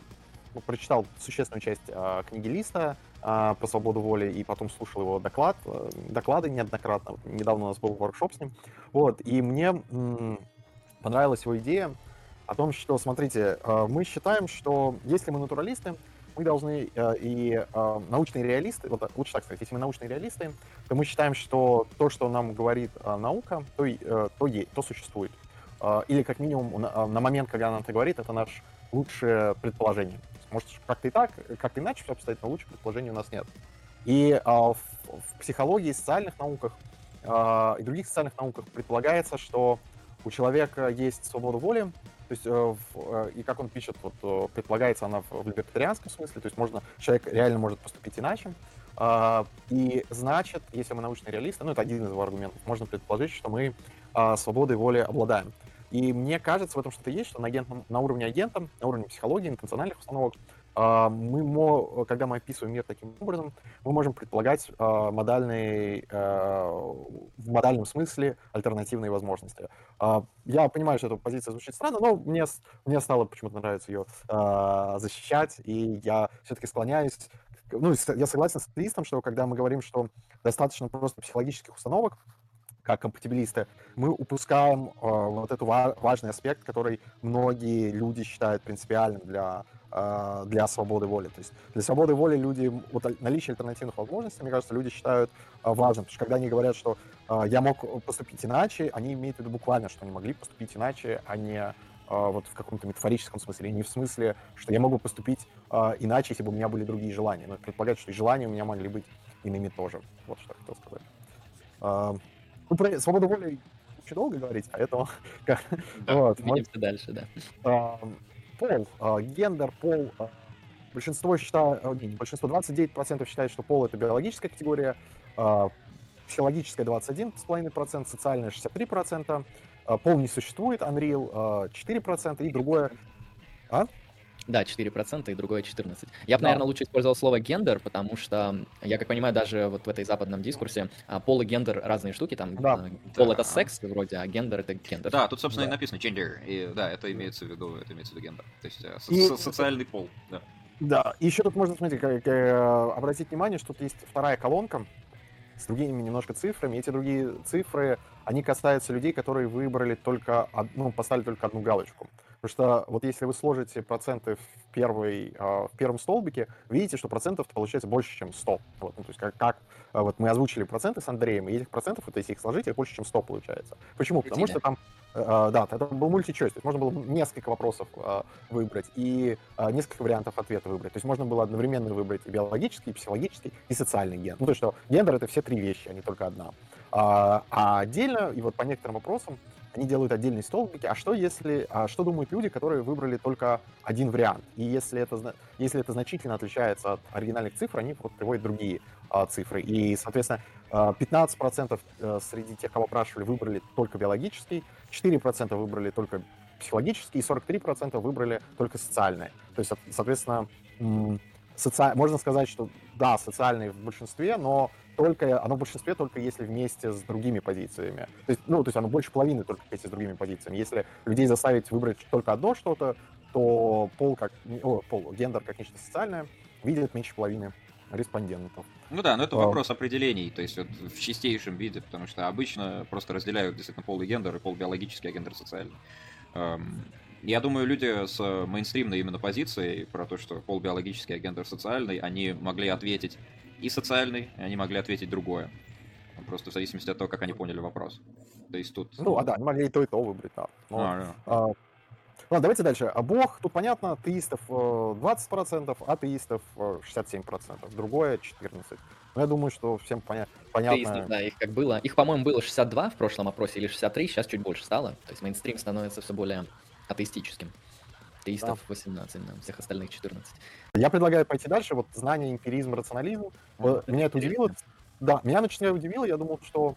ну, прочитал существенную часть э, книги Листа э, про свободу воли, и потом слушал его доклад, э, доклады неоднократно. Недавно у нас был воркшоп с ним. Вот, и мне м, понравилась его идея о том, что, смотрите, э, мы считаем, что если мы натуралисты, мы должны э, и э, научные реалисты, вот лучше так сказать, если мы научные реалисты, то мы считаем, что то, что нам говорит э, наука, то, э, то, то существует. Или как минимум на, момент, когда она это говорит, это наше лучшее предположение. Может, как-то и так, как-то иначе все обстоит, но лучших предположений у нас нет. И э, в, в психологии, социальных науках и других социальных науках предполагается, что у человека есть свобода воли, то есть, э, э, и как он пишет, вот, э, предполагается она в либертарианском смысле, то есть можно, человек реально может поступить иначе. А, и значит, если мы научные реалисты, ну это один из его аргументов, можно предположить, что мы а, свободой воли обладаем. И мне кажется, в этом что-то есть, что на, агентном, на уровне агента, на уровне психологии, интенциональных установок, а, мы, когда мы описываем мир таким образом, мы можем предполагать а, модальные, а, в модальном смысле альтернативные возможности. Я понимаю, что эта позиция звучит странно, но мне, мне стало почему-то нравится ее защищать, и я все-таки склоняюсь ну, я согласен с листом, что когда мы говорим, что достаточно просто психологических установок, как компатибилисты, мы упускаем э, вот этот важный аспект, который многие люди считают принципиальным для а, для свободы воли. То есть для свободы воли люди, вот наличие альтернативных возможностей, мне кажется, люди считают а, важным. Потому что когда они говорят, что а, я мог поступить иначе, они имеют в виду буквально, что они могли поступить иначе, а не вот в каком-то метафорическом смысле, не в смысле, что я могу поступить иначе, если бы у меня были другие желания. Но предполагает, что и желания у меня могли быть иными тоже. Вот что я хотел сказать. Ну, про свободу воли очень долго говорить, поэтому... Да, вот, двинемся дальше, да пол, а, гендер, пол. А, большинство считает, а, не, большинство, 29% считает, что пол это биологическая категория, психологическая 21,5%, социальная 63%, пол не существует, Unreal 4% и другое... А? Да, 4% и другое 14%. Я бы, да. наверное, лучше использовал слово гендер, потому что, я как понимаю, даже вот в этой западном дискурсе а, пол и гендер разные штуки. Там да. А, пол да. это секс вроде, а гендер это гендер. Да, тут, собственно, да. и написано gender. И да, это имеется в виду, это имеется в виду гендер. То есть э, со- и... социальный пол, да. Да, и еще тут можно, смотрите, э, обратить внимание, что тут есть вторая колонка с другими немножко цифрами. Эти другие цифры, они касаются людей, которые выбрали только, ну, поставили только одну галочку. Потому что вот если вы сложите проценты в, первый, а, в первом столбике, видите, что процентов получается больше, чем 100. Вот, ну, то есть как, как а, вот мы озвучили проценты с Андреем, и этих процентов, вот если их сложить, их больше, чем 100 получается. Почему? Потому что там, э, да, это был мультичойс, то есть можно было несколько вопросов а, выбрать и несколько вариантов ответа выбрать. То есть можно было одновременно выбрать и биологический, и психологический, и социальный ген. Ну, то есть что гендер — это все три вещи, а не только одна. А отдельно, и вот по некоторым вопросам, они делают отдельные столбики. А что если, а что думают люди, которые выбрали только один вариант? И если это, если это значительно отличается от оригинальных цифр, они вот приводят другие а, цифры. И, соответственно, 15% а, э, среди тех, кого опрашивали, выбрали только биологический, 4% выбрали только психологические, и 43% выбрали только социальные. То есть, соответственно, соци... можно сказать, что да, социальные в большинстве, но только оно в большинстве только если вместе с другими позициями. То есть, ну, то есть оно больше половины только вместе с другими позициями. Если людей заставить выбрать только одно что-то, то пол как о, пол, гендер как нечто социальное видит меньше половины респондентов. Ну да, но это а. вопрос определений, то есть вот в чистейшем виде, потому что обычно просто разделяют действительно пол и гендер, и пол биологический, а гендер социальный. Я думаю, люди с мейнстримной именно позицией про то, что пол биологический, а гендер социальный, они могли ответить и социальный, и они могли ответить другое. Просто в зависимости от того, как они поняли вопрос. То есть тут... Ну, а да, они могли и то, и то выбрать, да. Но, а, да. А, Ладно, давайте дальше. А Бог, тут понятно, теистов 20%, э, атеистов 67%, э, другое 14%. Но я думаю, что всем поня- понятно. Теистов, да, их как было. Их, по-моему, было 62 в прошлом опросе или 63, сейчас чуть больше стало. То есть мейнстрим становится все более атеистическим. Теистов да. 18, да, всех остальных 14. Я предлагаю пойти дальше. Вот знание, эмпиризм, рационализм. Mm-hmm. Меня это удивило. Да, меня начинает удивило. Я думал, что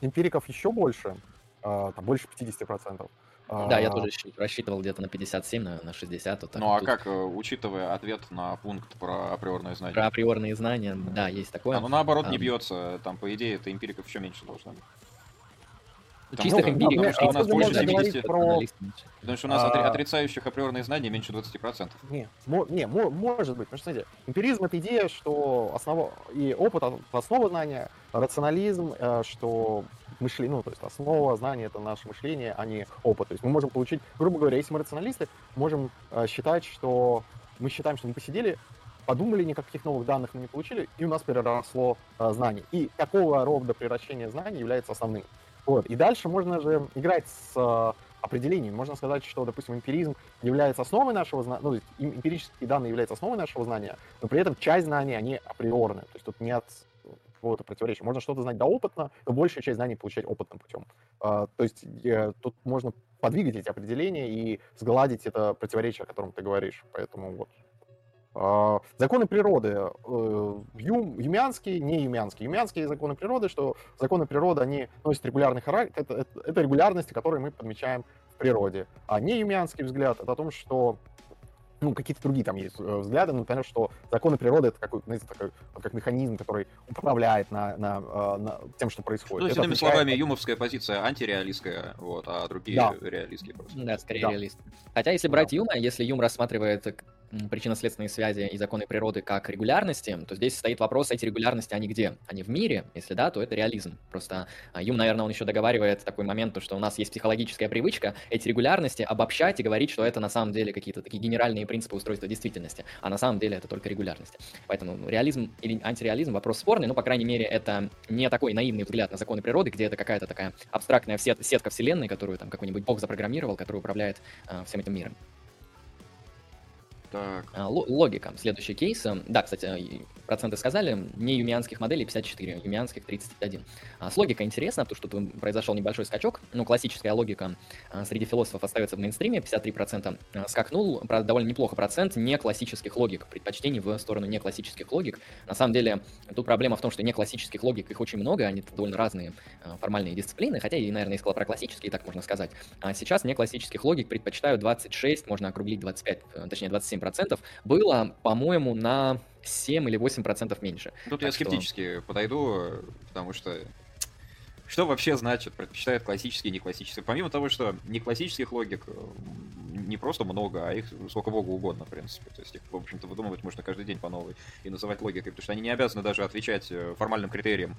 эмпириков еще больше, там больше 50%. Да, я а. тоже рассчитывал где-то на 57, на, на 60. Вот ну а тут... как, э, учитывая ответ на пункт про априорные знания? Про априорные знания, да, есть такое. А, ну наоборот а... не бьется, там по идее это эмпириков еще меньше должно быть. Чистых эмпириков. Потому что у нас больше 70... Про... Потому что у нас а... отрицающих априорные знания меньше 20%. Не, не, может быть. Потому что, смотрите, эмпиризм — это идея, что основа и опыт — основа знания, рационализм, э, что мышление, ну, то есть основа знания — это наше мышление, а не опыт. То есть мы можем получить, грубо говоря, если мы рационалисты, можем э, считать, что мы считаем, что мы посидели, подумали, никаких новых данных мы не получили, и у нас переросло э, знание. И какого рода превращение знаний является основным. Вот. И дальше можно же играть с э, определением. Можно сказать, что, допустим, эмпиризм является основой нашего знания, ну, эмпирические данные являются основой нашего знания, но при этом часть знаний, они априорны. То есть тут нет какого-то противоречия. Можно что-то знать доопытно, но большая часть знаний получать опытным путем. А, то есть э, тут можно подвигать эти определения и сгладить это противоречие, о котором ты говоришь. Поэтому вот законы природы э, юм, юмянские, не юмянские. Юмянские законы природы, что законы природы, они носят регулярный характер, это, это, это регулярности, которые мы подмечаем в природе. А не юмянский взгляд, это о том, что ну, какие-то другие там есть э, взгляды, например, что законы природы это какой, знаете, такой, как механизм, который управляет на, на, э, на тем, что происходит. Ну, иными словами, юмовская позиция антиреалистская, вот, а другие да. реалистские просто. Да, скорее да. реалист. Хотя, если брать да. Юма, если Юм рассматривает причинно-следственные связи и законы природы как регулярности, то здесь стоит вопрос, эти регулярности, они где? Они в мире? Если да, то это реализм. Просто а, Юм, наверное, он еще договаривает такой момент, то, что у нас есть психологическая привычка эти регулярности обобщать и говорить, что это на самом деле какие-то такие генеральные принципы устройства действительности, а на самом деле это только регулярности. Поэтому ну, реализм или антиреализм вопрос спорный, но, по крайней мере, это не такой наивный взгляд на законы природы, где это какая-то такая абстрактная сетка вселенной, которую там какой-нибудь бог запрограммировал, который управляет э, всем этим миром. Так. А, логика. Следующий кейс. Да, кстати, проценты сказали, не юмианских моделей 54, юмианских 31. А с логикой интересно, потому что тут произошел небольшой скачок. Ну, классическая логика а, среди философов остается в мейнстриме, 53% а, скакнул, правда, довольно неплохо процент не классических логик, предпочтений в сторону не классических логик. На самом деле, тут проблема в том, что не классических логик, их очень много, они довольно разные формальные дисциплины, хотя и, наверное, сказал про классические, так можно сказать. А сейчас не классических логик предпочитают 26, можно округлить 25, э, точнее 27%. Было, по-моему, на 7 или 8 процентов меньше. Тут так я что... скептически подойду, потому что что вообще значит предпочитают классические и не классические? Помимо того, что не классических логик не просто много, а их сколько богу угодно, в принципе. То есть их, в общем-то, выдумывать можно каждый день по новой и называть логикой, потому что они не обязаны даже отвечать э, формальным критериям,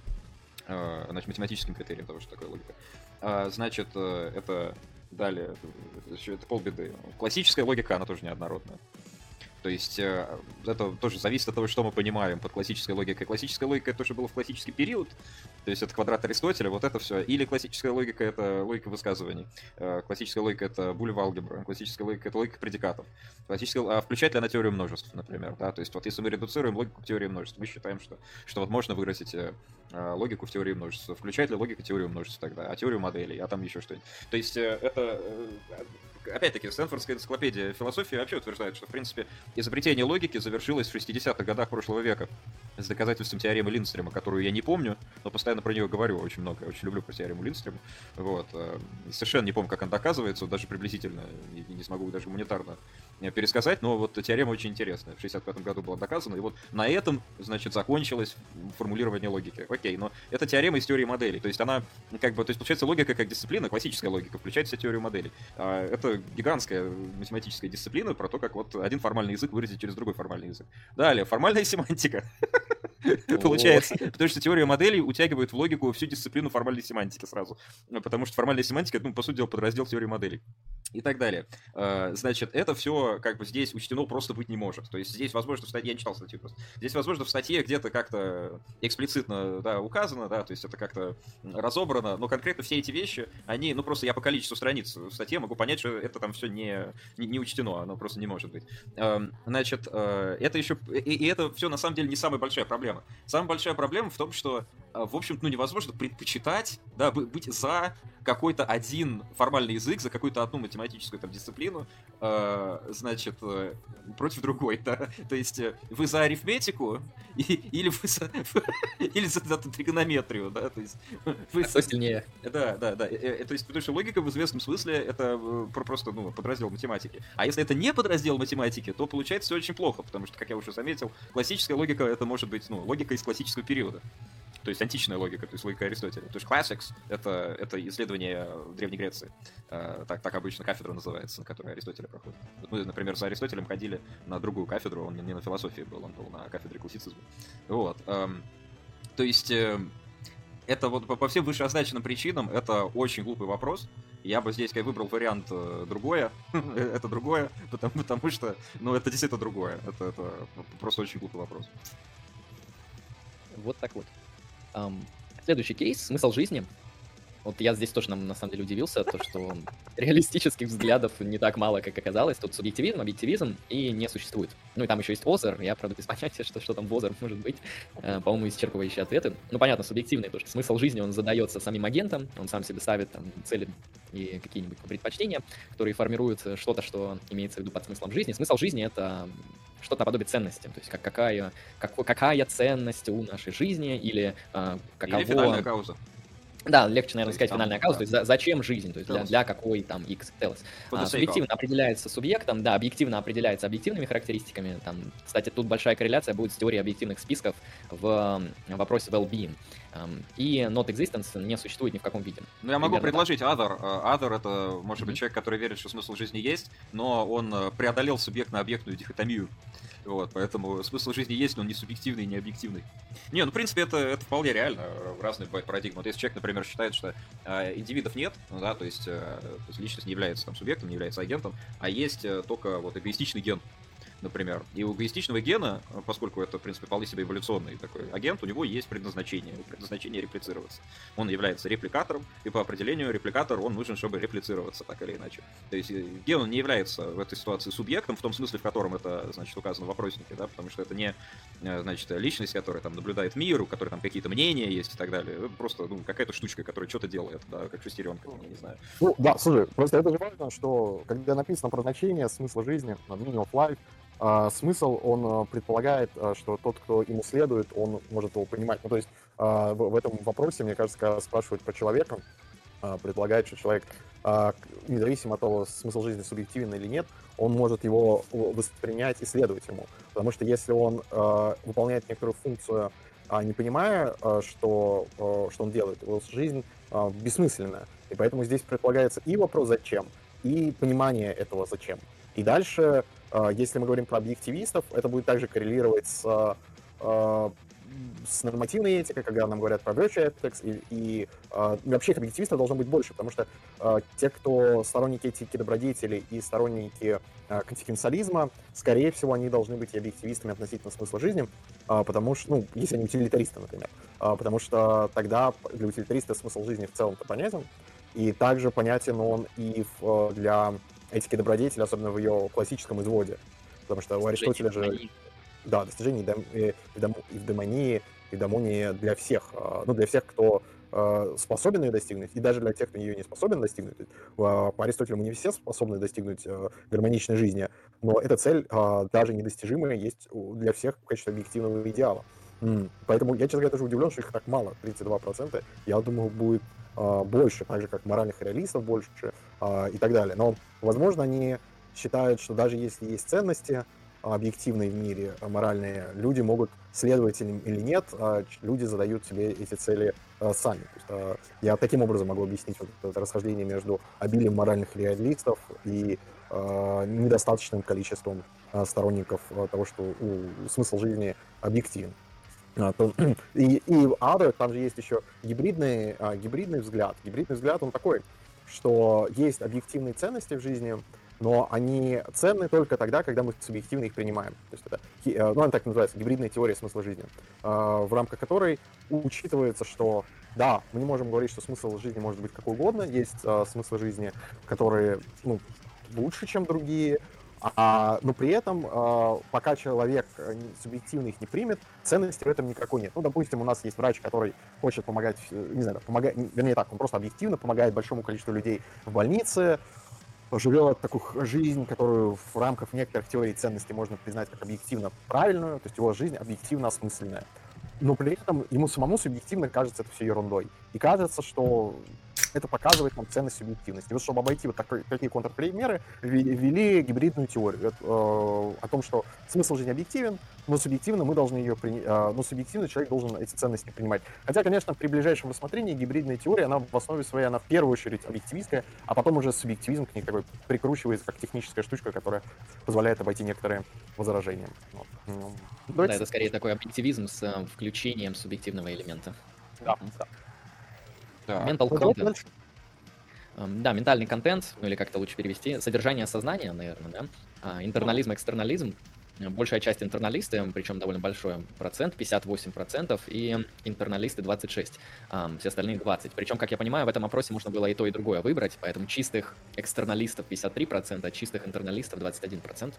э, значит, математическим критериям того, что такое логика. А, значит, э, это далее, это полбеды. Классическая логика, она тоже неоднородная. То есть э, это тоже зависит от того, что мы понимаем под классической логикой. Классическая логика это то, что было в классический период, то есть это квадрат Аристотеля, вот это все. Или классическая логика это логика высказываний. Э, классическая логика это булева алгебра. Классическая логика это логика предикатов. Классическая, а включает ли она теорию множеств, например, да? То есть вот если мы редуцируем логику к теории множеств, мы считаем, что, что вот можно выразить э, логику в теории множеств. Включает ли логика теорию множеств тогда? А теорию моделей, а там еще что-нибудь. То есть это опять-таки, Стэнфордская энциклопедия философии вообще утверждает, что, в принципе, изобретение логики завершилось в 60-х годах прошлого века. с доказательством теоремы Линдстрема, которую я не помню, но постоянно про нее говорю очень много. Я очень люблю про теорему Линдстрема. Вот. Э, совершенно не помню, как она доказывается, даже приблизительно не, смогу даже гуманитарно э, пересказать, но вот теорема очень интересная. В 65 году была доказана, и вот на этом, значит, закончилось формулирование логики. Окей, но это теорема из теории моделей. То есть она, как бы, то есть получается логика как дисциплина, классическая логика, включает в себя теорию моделей. А это гигантская математическая дисциплина про то, как вот один формальный язык выразить через другой формальный язык. Далее, формальная семантика. Получается. Потому что теория моделей утягивает в логику всю дисциплину формальной семантики сразу. Потому что формальная семантика, ну, по сути дела, подраздел теории моделей. И так далее. А, значит, это все как бы здесь учтено просто быть не может. То есть здесь, возможно, в статье, я не читал статью просто, здесь, возможно, в статье где-то как-то эксплицитно, да, указано, да, то есть это как-то разобрано, но конкретно все эти вещи, они, ну, просто я по количеству страниц в статье могу понять, что это там все не, не, не учтено, оно просто не может быть. Значит, э, это еще, и, и это все на самом деле не самая большая проблема. Самая большая проблема в том, что, э, в общем-то, ну, невозможно предпочитать, да, быть за какой-то один формальный язык, за какую-то одну математическую там дисциплину, э, значит, э, против другой, да. То есть э, вы за арифметику и, или вы за, или за, за тригонометрию, да, то есть вы... А кто сильнее? Да, да, да. Э, э, то есть, потому что логика в известном смысле это просто, ну, подраздел математики. А если это не подраздел математики, то получается все очень плохо, потому что, как я уже заметил, классическая логика это может быть, ну, логика из классического периода то есть античная логика, то есть логика Аристотеля. То есть classics — это, это исследование в Древней Греции. Э, так, так обычно кафедра называется, на которой Аристотеля проходит. Мы, например, за Аристотелем ходили на другую кафедру, он не на философии был, он был на кафедре классицизма. Вот. Эм, то есть э, это вот по, по всем вышеозначенным причинам это очень глупый вопрос. Я бы здесь выбрал вариант э, другое. это другое, потому, потому что, ну, это действительно другое. Это, это просто очень глупый вопрос. Вот так вот. Следующий кейс — смысл жизни. Вот я здесь тоже, на самом деле, удивился, то, что реалистических взглядов не так мало, как оказалось. Тут субъективизм, объективизм и не существует. Ну и там еще есть озер. Я, правда, без понятия, что, что там в озер может быть. Э, по-моему, исчерпывающие ответы. Ну, понятно, субъективный, потому что смысл жизни, он задается самим агентом, он сам себе ставит там цели и какие-нибудь предпочтения, которые формируют что-то, что имеется в виду под смыслом жизни. Смысл жизни — это что-то наподобие ценности. То есть как, какая, как, какая ценность у нашей жизни или э, каково... Или финальная кауза. Да, легче, наверное, сказать финальная кауза, то есть за, зачем жизнь, то есть для, для какой там x телос. А, субъективно определяется субъектом, да, объективно определяется объективными характеристиками. Там, кстати, тут большая корреляция будет с теорией объективных списков в вопросе well-being. И not existence не существует ни в каком виде. Ну, я могу предложить так. other. Э, other — это, может mm-hmm. быть, человек, который верит, что смысл жизни есть, но он э, преодолел субъектно-объектную дихотомию. Вот, поэтому смысл жизни есть, но он не субъективный и не объективный. Не, ну, в принципе, это, это вполне реально. Разные бывают парадигмы. Вот если человек, например, считает, что э, индивидов нет, ну, да, то есть, э, то есть личность не является там субъектом, не является агентом, а есть э, только вот эгоистичный ген, например. И у эгоистичного гена, поскольку это, в принципе, вполне себе эволюционный такой агент, у него есть предназначение. Предназначение реплицироваться. Он является репликатором, и по определению репликатор, он нужен, чтобы реплицироваться, так или иначе. То есть э, ген он не является в этой ситуации субъектом, в том смысле, в котором это, значит, указано в вопроснике, да, потому что это не, э, значит, личность, которая там наблюдает мир, у которой там какие-то мнения есть и так далее. Это просто, ну, какая-то штучка, которая что-то делает, да, как шестеренка, я не знаю. Ну, да, слушай, просто это же важно, что когда написано про значение, смысл жизни, meaning of life, а, смысл, он а, предполагает, а, что тот, кто ему следует, он может его понимать. Ну, то есть в, этом вопросе, мне кажется, когда спрашивают про человека, предполагает, что человек, независимо от того, смысл жизни субъективен или нет, он может его воспринять и следовать ему. Потому что если он выполняет некоторую функцию, не понимая, что, что он делает, его жизнь бессмысленная. И поэтому здесь предполагается и вопрос «зачем?», и понимание этого «зачем?». И дальше а, если мы говорим про объективистов, это будет также коррелировать с, а, с нормативной этикой, когда нам говорят про virtue ethics, и, и, а, вообще их объективистов должно быть больше, потому что те, кто сторонники этики добродетели и сторонники консеквенциализма, скорее всего, они должны быть и объективистами относительно смысла жизни, потому что, ну, если они утилитаристы, например, потому что тогда для утилитариста смысл жизни в целом-то понятен, и также понятен он и для этики добродетели, особенно в ее классическом изводе. Потому что у Аристотеля же... Да, достижений и в демонии, и в демонии для всех. А, ну, для всех, кто а, способен ее достигнуть, и даже для тех, кто ее не способен достигнуть. По Аристотелю мы не все способны достигнуть а, гармоничной жизни, но эта цель даже недостижимая есть для всех в качестве объективного идеала. Поэтому я, честно говоря, даже удивлен, что их так мало, 32%. Я думал, будет а, больше, так же, как моральных реалистов больше а, и так далее. Но, возможно, они считают, что даже если есть ценности объективные в мире, моральные, люди могут следовать им или нет, а люди задают себе эти цели сами. То есть, я таким образом могу объяснить вот это расхождение между обилием моральных реалистов и недостаточным количеством сторонников того, что смысл жизни объективен. А, и, и other, там же есть еще гибридный, а, гибридный взгляд. Гибридный взгляд, он такой, что есть объективные ценности в жизни, но они ценны только тогда, когда мы субъективно их принимаем. То есть это, э, ну, она так называется, гибридная теория смысла жизни, а, в рамках которой учитывается, что да, мы не можем говорить, что смысл жизни может быть какой угодно, есть смыслы жизни, которые ну, лучше, чем другие, а, но при этом, а, пока человек э, субъективно их не примет, ценности в этом никакой нет. Ну, допустим, у нас есть врач, который хочет помогать, э, не знаю, помогать, вернее так, он просто объективно помогает большому количеству людей в больнице, живет такую жизнь, которую в рамках некоторых теорий ценностей можно признать как объективно правильную, то есть его жизнь объективно осмысленная. Но при этом ему самому субъективно кажется это все ерундой. И кажется, что это показывает нам ценность субъективности. И вот чтобы обойти вот такой, такие контрпримеры, ввели гибридную теорию э, о том, что смысл жизни объективен, но субъективно мы должны ее принять, э, но субъективно человек должен эти ценности принимать. Хотя, конечно, при ближайшем рассмотрении гибридная теория, она в основе своей, она в первую очередь объективистская, а потом уже субъективизм к ней такой прикручивается как техническая штучка, которая позволяет обойти некоторые возражения. Вот. Ну, да, это скорее такой объективизм с э, включением субъективного элемента. Да, да. Так. Mental ну, content. Um, да, ментальный контент, ну или как это лучше перевести, содержание сознания, наверное, да. А, интернализм, экстернализм. Большая часть интерналисты, причем довольно большой процент, 58%, и интерналисты 26%, um, все остальные 20%. Причем, как я понимаю, в этом опросе можно было и то, и другое выбрать, поэтому чистых экстерналистов 53%, а чистых интерналистов 21%.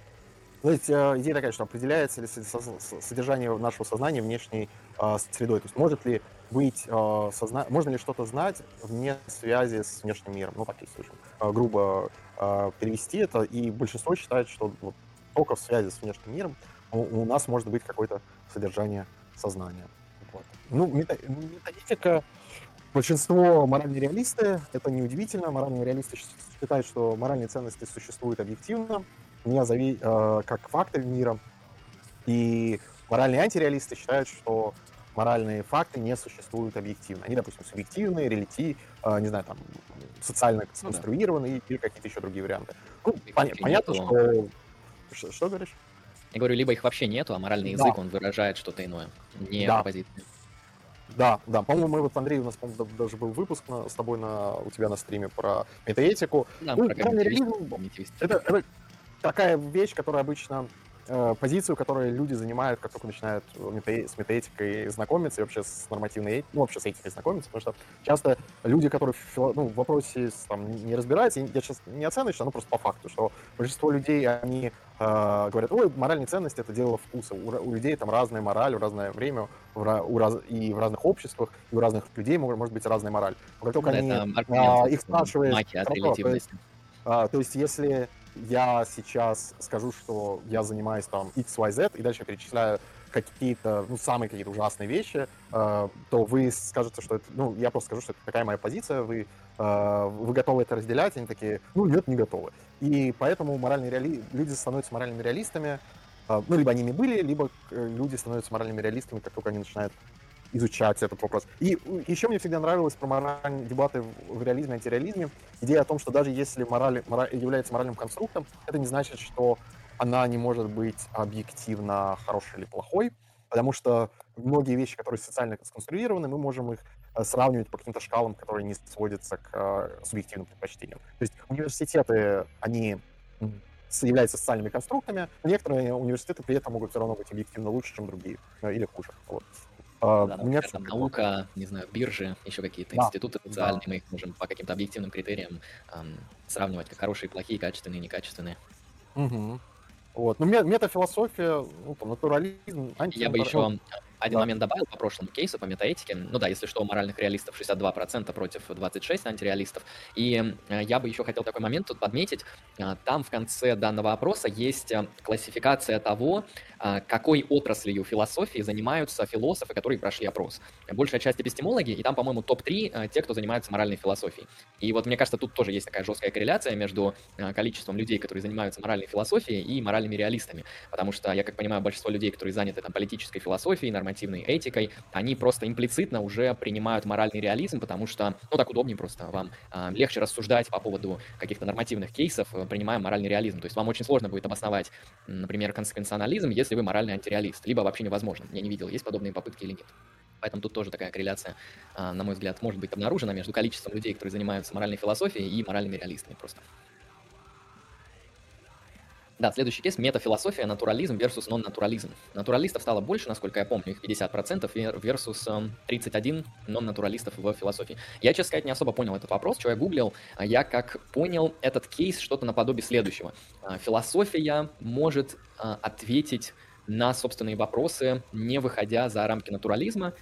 То есть э, идея такая, что определяется ли содержание нашего сознания внешней э, средой. То есть может ли быть э, созна... можно ли что-то знать вне связи с внешним миром? Ну, так если э, грубо э, перевести это, и большинство считает, что вот, только в связи с внешним миром у, у нас может быть какое-то содержание сознания. Вот. Ну, методика Большинство моральные реалисты, это неудивительно, моральные реалисты считают, что моральные ценности существуют объективно, не зави... э, как факты мира, и моральные антиреалисты считают, что моральные факты не существуют объективно. Они, допустим, субъективные, релити, э, не знаю, там, социально сконструированные ну, да. или какие-то еще другие варианты. Ну, пон- понятно, нету. что... что... Что говоришь? Я говорю, либо их вообще нету, а моральный язык, да. он выражает что-то иное, не да. оппозиция. Да, да, по-моему, мы вот, Андрей, у нас, по-моему, даже был выпуск на, с тобой на, у тебя на стриме про метаэтику. Да, ну, про это, это такая вещь, которая обычно позицию, которую люди занимают, как только начинают с метаэтикой знакомиться и вообще с нормативной, ну, вообще с этикой знакомиться, потому что часто люди, которые в, ну, в вопросе там, не разбираются, я сейчас не оценочно, но просто по факту, что большинство людей, они э, говорят, ой, моральные ценности — это дело вкуса. У, у людей там разная мораль в разное время, в, у раз, и в разных обществах, и у разных людей может, может быть разная мораль. Но как только они, э, их спрашивают... То есть, э, то есть если я сейчас скажу, что я занимаюсь там X, Y, Z, и дальше перечисляю какие-то, ну, самые какие-то ужасные вещи, э, то вы скажете, что это, ну, я просто скажу, что это такая моя позиция, вы, э, вы готовы это разделять, они такие, ну, нет, не готовы. И поэтому моральные реали... люди становятся моральными реалистами, э, ну, либо они ими были, либо э, люди становятся моральными реалистами, как только они начинают изучать этот вопрос. И еще мне всегда нравилось про моральные дебаты в реализме и антиреализме. Идея о том, что даже если мораль, мораль является моральным конструктом, это не значит, что она не может быть объективно хорошей или плохой, потому что многие вещи, которые социально сконструированы, мы можем их э, сравнивать по каким-то шкалам, которые не сводятся к э, субъективным предпочтениям. То есть университеты, они являются социальными конструктами, некоторые университеты при этом могут все равно быть объективно лучше, чем другие, э, или хуже. Вот. А, да, например, там наука, не знаю, биржи, еще какие-то да, институты социальные, да. мы их можем по каким-то объективным критериям эм, сравнивать, как хорошие, плохие, качественные, некачественные. Угу. Вот. Ну, метафилософия, ну, там, натурализм, Я бы еще один да. момент добавил по прошлому кейсу, по метаэтике. Ну да, если что, у моральных реалистов 62% против 26 антиреалистов. И э, я бы еще хотел такой момент тут подметить. Э, там в конце данного опроса есть э, классификация того, какой отраслью философии занимаются философы, которые прошли опрос. Большая часть эпистемологи, и там, по-моему, топ-3 те, кто занимаются моральной философией. И вот мне кажется, тут тоже есть такая жесткая корреляция между количеством людей, которые занимаются моральной философией и моральными реалистами. Потому что, я как понимаю, большинство людей, которые заняты там политической философией, нормативной этикой, они просто имплицитно уже принимают моральный реализм, потому что, ну, так удобнее просто, вам легче рассуждать по поводу каких-то нормативных кейсов, э, принимая моральный реализм. То есть вам очень сложно будет обосновать, например, консеквенционализм, если вы моральный антиреалист, либо вообще невозможно. Я не видел, есть подобные попытки или нет. Поэтому тут тоже такая корреляция, а, на мой взгляд, может быть обнаружена между количеством людей, которые занимаются моральной философией и моральными реалистами просто. Да, следующий кейс – метафилософия, натурализм versus нон-натурализм. Натуралистов стало больше, насколько я помню, их 50% versus 31 нон-натуралистов в философии. Я, честно сказать, не особо понял этот вопрос, что я гуглил. А я как понял этот кейс что-то наподобие следующего. А, философия может а, ответить на собственные вопросы, не выходя за рамки натурализма,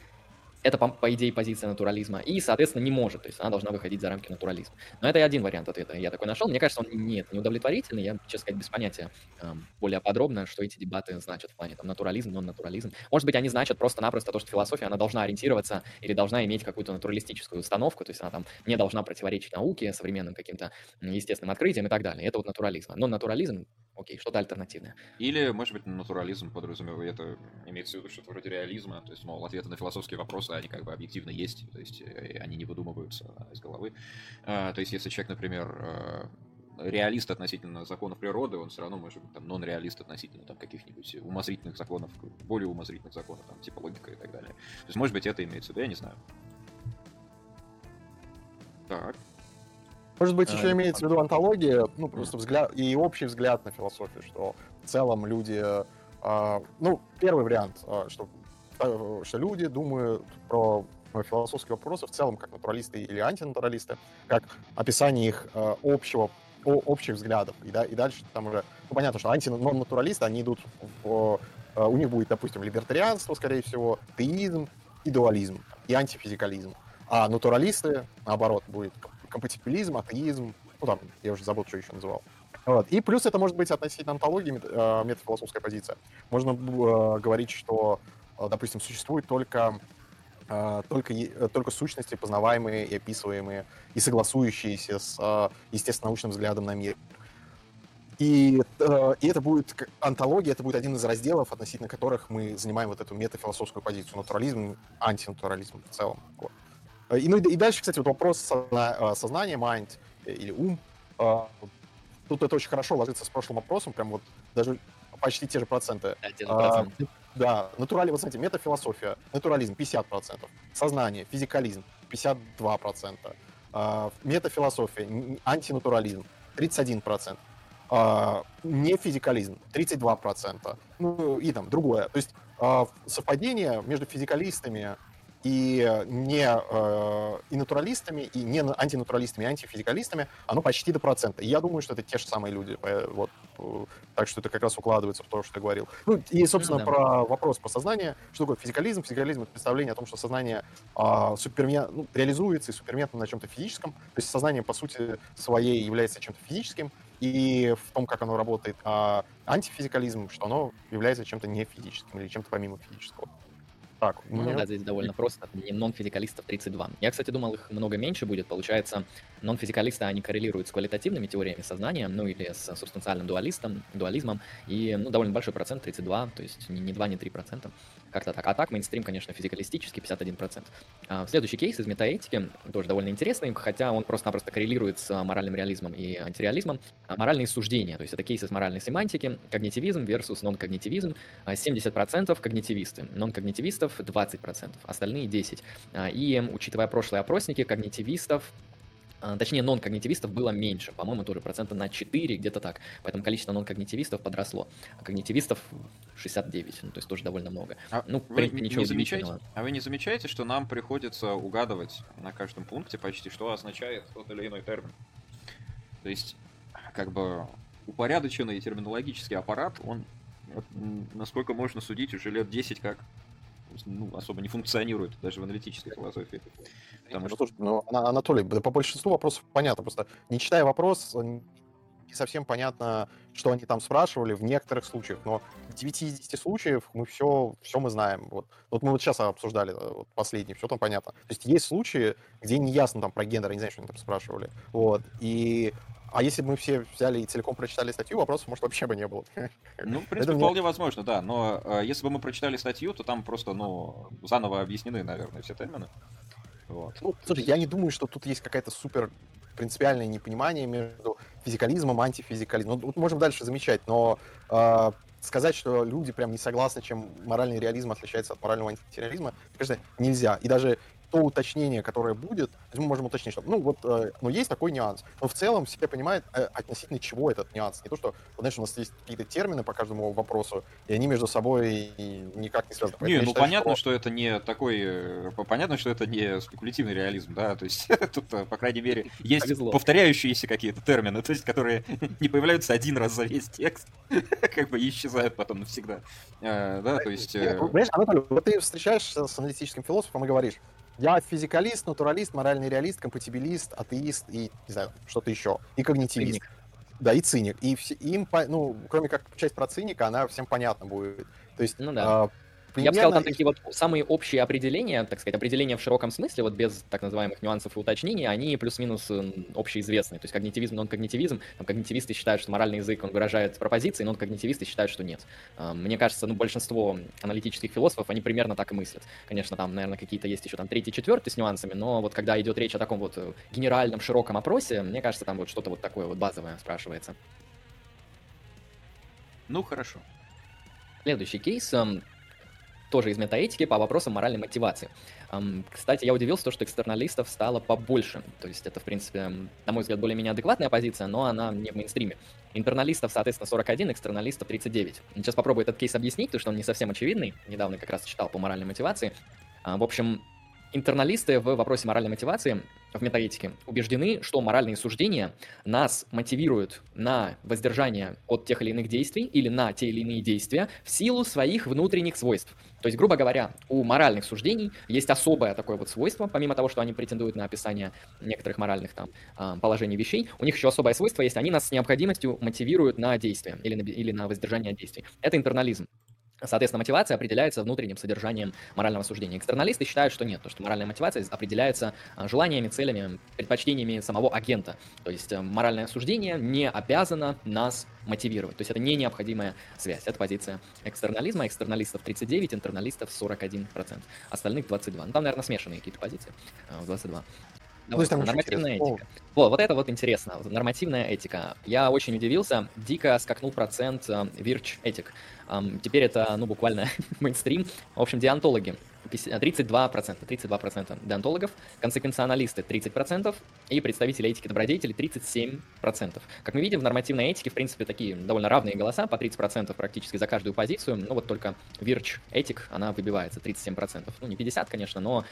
это, по, идее, позиция натурализма. И, соответственно, не может. То есть она должна выходить за рамки натурализма. Но это один вариант ответа. Я такой нашел. Мне кажется, он нет, не удовлетворительный. Я, честно сказать, без понятия эм, более подробно, что эти дебаты значат в плане там, натурализм, нон-натурализм. Может быть, они значат просто-напросто то, что философия, она должна ориентироваться или должна иметь какую-то натуралистическую установку, то есть она там не должна противоречить науке, современным каким-то естественным открытиям и так далее. Это вот натурализм. Но натурализм, окей, что-то альтернативное. Или, может быть, натурализм подразумевает, это имеется в виду что-то вроде реализма, то есть, мол, ответы на философские вопросы они как бы объективно есть, то есть э, они не выдумываются из головы. А, то есть если человек, например, э, реалист относительно законов природы, он все равно может быть там нон-реалист относительно там каких-нибудь умозрительных законов, более умозрительных законов, там, типа логика и так далее. То есть, может быть, это имеется в виду, я не знаю. Так. Может быть, еще а, имеется в виду антология, ну, просто взгляд, и общий взгляд на философию, что в целом люди, э, ну, первый вариант, э, что что люди думают про философские вопросы в целом как натуралисты или антинатуралисты, как описание их э, общего общих взглядов. И, да, и дальше там уже, ну, понятно, что антинатуралисты, они идут в, э, у них будет, допустим, либертарианство, скорее всего, теизм и дуализм, и антифизикализм. А натуралисты, наоборот, будет компатибилизм, атеизм, ну там, я уже забыл, что еще называл. Вот. И плюс это может быть относительно антологии метафилософская позиция. Можно э, говорить, что Э, допустим, существуют только э, только, э, только сущности, познаваемые и описываемые, и согласующиеся с естественно-научным взглядом на мир. И, и это будет антология, это будет один из разделов, относительно которых мы занимаем вот эту метафилософскую позицию. Натурализм, антинатурализм в целом. Вот. И, ну, и дальше, кстати, вот вопрос сознания, mind или ум. Тут это очень хорошо ложится с прошлым вопросом, прям вот даже почти те же проценты. 1%. Да, натурализм, вот смотрите, метафилософия, натурализм 50%, сознание, физикализм 52%, э, метафилософия, антинатурализм 31%, э, нефизикализм 32%, ну и там другое. То есть э, совпадение между физикалистами и не э, и натуралистами, и не антинатуралистами, и антифизикалистами, оно почти до процента. И я думаю, что это те же самые люди. Вот. Так что это как раз укладывается в то, что ты говорил. Ну, и, собственно, да. про вопрос про сознание. Что такое физикализм? Физикализм — это представление о том, что сознание э, супермен, ну, реализуется и суперметно на чем-то физическом. То есть сознание, по сути своей, является чем-то физическим, и в том, как оно работает. А антифизикализм, что оно является чем-то не физическим или чем-то помимо физического. Так, ну, да, здесь довольно просто. Нон-физикалистов 32. Я, кстати, думал, их много меньше будет. Получается, нон-физикалисты, они коррелируют с квалитативными теориями сознания, ну или с субстанциальным дуалистом, дуализмом. И ну, довольно большой процент, 32, то есть не, не 2, не 3 процента. Как-то так. А так, мейнстрим, конечно, физикалистический, 51%. А, следующий кейс из метаэтики, тоже довольно интересный, хотя он просто-напросто коррелирует с моральным реализмом и антиреализмом. А, моральные суждения, то есть это кейсы с моральной семантики, когнитивизм versus нон-когнитивизм. 70% а, когнитивисты, нон-когнитивистов 20%, остальные 10%. А, и учитывая прошлые опросники, когнитивистов а, точнее, нон-когнитивистов было меньше, по-моему, тоже процента на 4, где-то так. Поэтому количество нон-когнитивистов подросло. А когнитивистов 69, ну, то есть тоже довольно много. А ну, в принципе, ничего не замечаете, А вы не замечаете, что нам приходится угадывать на каждом пункте почти, что означает тот или иной термин? То есть, как бы, упорядоченный терминологический аппарат, он, насколько можно судить, уже лет 10 как ну, особо не функционирует даже в аналитической философии. Потому что, ну, Анатолий, по большинству вопросов понятно, просто не читая вопрос, не совсем понятно, что они там спрашивали в некоторых случаях, но в 9 из 10 случаев мы все, все мы знаем. Вот, вот мы вот сейчас обсуждали э, вот, последний, все там понятно. То есть есть случаи, где не ясно там про гендер, не знаю, что они там спрашивали. Вот, и а если бы мы все взяли и целиком прочитали статью, вопросов, может, вообще бы не было. Ну, в принципе, вполне возможно, да. Но э, если бы мы прочитали статью, то там просто, ну, заново объяснены, наверное, все термины. Вот. Ну, слушай, я не думаю, что тут есть какая-то супер принципиальное непонимание между физикализмом и антифизикализмом. Ну, можем дальше замечать, но э, сказать, что люди прям не согласны, чем моральный реализм отличается от морального антиреализма, кажется, нельзя. И даже то уточнение, которое будет, мы можем уточнить, что, ну, вот, э, ну, есть такой нюанс. Но в целом все понимают э, относительно чего этот нюанс. Не то, что, знаешь, у нас есть какие-то термины по каждому вопросу, и они между собой никак не связаны. Не, ну, считаю, понятно, что... что это не такой... Э, понятно, что это не спекулятивный реализм, да, то есть тут, э, по крайней мере, есть Повезло. повторяющиеся какие-то термины, то есть, которые не появляются один раз за весь текст, как бы исчезают потом навсегда. Э, да, то есть... Понимаешь, Анатолий, вот ты встречаешься с аналитическим философом и говоришь, я физикалист, натуралист, моральный реалист, компатибилист, атеист и, не знаю, что-то еще. И когнитивист. Циник. Да, и циник. И все, им, ну, кроме как часть про циника, она всем понятна будет. То есть, ну, да. Примерно... Я бы сказал, там такие вот самые общие определения, так сказать, определения в широком смысле, вот без так называемых нюансов и уточнений, они плюс-минус общеизвестны. То есть когнитивизм, нон-когнитивизм, там когнитивисты считают, что моральный язык, он выражает пропозиции, нон-когнитивисты считают, что нет. Мне кажется, ну, большинство аналитических философов, они примерно так и мыслят. Конечно, там, наверное, какие-то есть еще там третий, четвертый с нюансами, но вот когда идет речь о таком вот э, генеральном, широком опросе, мне кажется, там вот что-то вот такое вот базовое спрашивается. Ну, хорошо. Следующий кейс тоже из метаэтики по вопросам моральной мотивации. Кстати, я удивился, что экстерналистов стало побольше. То есть это, в принципе, на мой взгляд, более-менее адекватная позиция, но она не в мейнстриме. Интерналистов, соответственно, 41, экстерналистов 39. Сейчас попробую этот кейс объяснить, потому что он не совсем очевидный. Недавно как раз читал по моральной мотивации. А, в общем, Интерналисты в вопросе моральной мотивации в метаэтике убеждены, что моральные суждения нас мотивируют на воздержание от тех или иных действий или на те или иные действия в силу своих внутренних свойств. То есть, грубо говоря, у моральных суждений есть особое такое вот свойство, помимо того, что они претендуют на описание некоторых моральных там а, положений вещей, у них еще особое свойство есть, они нас с необходимостью мотивируют на действие или на, или на воздержание действий. Это интернализм. Соответственно, мотивация определяется внутренним содержанием морального суждения. Экстерналисты считают, что нет, то, что моральная мотивация определяется а, желаниями, целями, предпочтениями самого агента. То есть э, моральное суждение не обязано нас мотивировать. То есть это не необходимая связь. Это позиция экстернализма. Экстерналистов 39, интерналистов 41%. Остальных 22. Ну, там, наверное, смешанные какие-то позиции. 22. Ну, вот, нормативная этика. О, вот это вот интересно. Нормативная этика. Я очень удивился. Дико скакнул процент э, Virch этик. Um, теперь это, ну, буквально мейнстрим. В общем, диантологи 32%, 32% деонтологов, консеквенционалисты 30% и представители этики добродетели 37%. Как мы видим, в нормативной этике, в принципе, такие довольно равные голоса, по 30% практически за каждую позицию, ну вот только Virch этик, она выбивается 37%. Ну, не 50, конечно, но,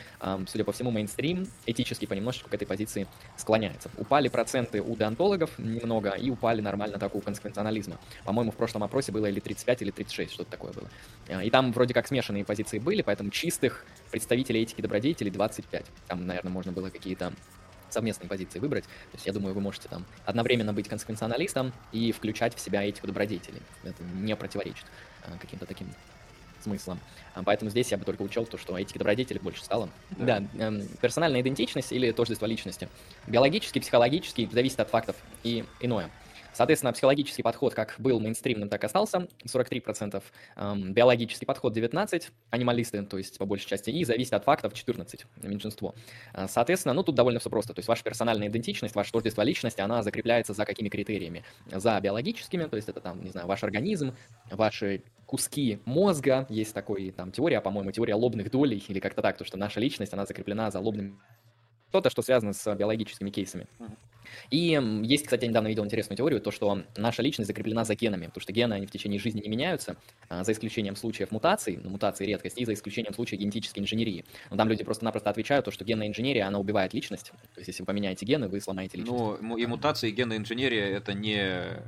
судя по всему, мейнстрим этически понемножечку к этой позиции склоняется. Упали проценты у деонтологов немного и упали нормально так у консеквенционализма. По-моему, в прошлом опросе было или 35, или 36, что-то такое было. А, и там вроде как смешанные позиции были, поэтому чистых представителей этики добродетелей 25. Там, наверное, можно было какие-то совместные позиции выбрать. То есть я думаю, вы можете там одновременно быть консеквенционалистом и включать в себя этику добродетелей. Это не противоречит а, каким-то таким смыслом. А, поэтому здесь я бы только учел то, что этики добродетели больше стало. Да, да эм, персональная идентичность или тождество личности. Биологически, психологически, зависит от фактов и иное. Соответственно, психологический подход как был мейнстримным, так и остался, 43%, эм, биологический подход 19%, анималисты, то есть по большей части, и зависит от фактов 14%, меньшинство. Э, соответственно, ну тут довольно все просто, то есть ваша персональная идентичность, ваше тождество личности, она закрепляется за какими критериями? За биологическими, то есть это там, не знаю, ваш организм, ваши куски мозга, есть такой там теория, по-моему, теория лобных долей, или как-то так, то, что наша личность, она закреплена за лобными что-то, что связано с биологическими кейсами. И есть, кстати, я недавно видел интересную теорию, то, что наша личность закреплена за генами, потому что гены, они в течение жизни не меняются, а, за исключением случаев мутаций, ну, мутации редкость, и за исключением случаев генетической инженерии. Но там люди просто-напросто отвечают, то, что генная инженерия, она убивает личность. То есть, если вы поменяете гены, вы сломаете личность. Ну, и мутации, и генная инженерия, это не,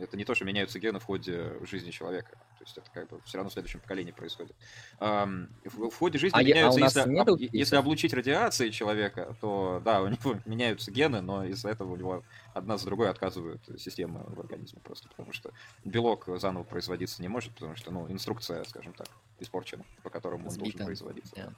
это не то, что меняются гены в ходе жизни человека. есть это как бы все равно в следующем поколении происходит. В, в ходе жизни а меняются, а если, об, если облучить радиацией человека, то да, у него меняются гены, но из-за этого у него одна за другой отказывают системы в организме просто, потому что белок заново производиться не может, потому что, ну, инструкция, скажем так, испорчена, по которому Сбита. он должен производиться. Yeah.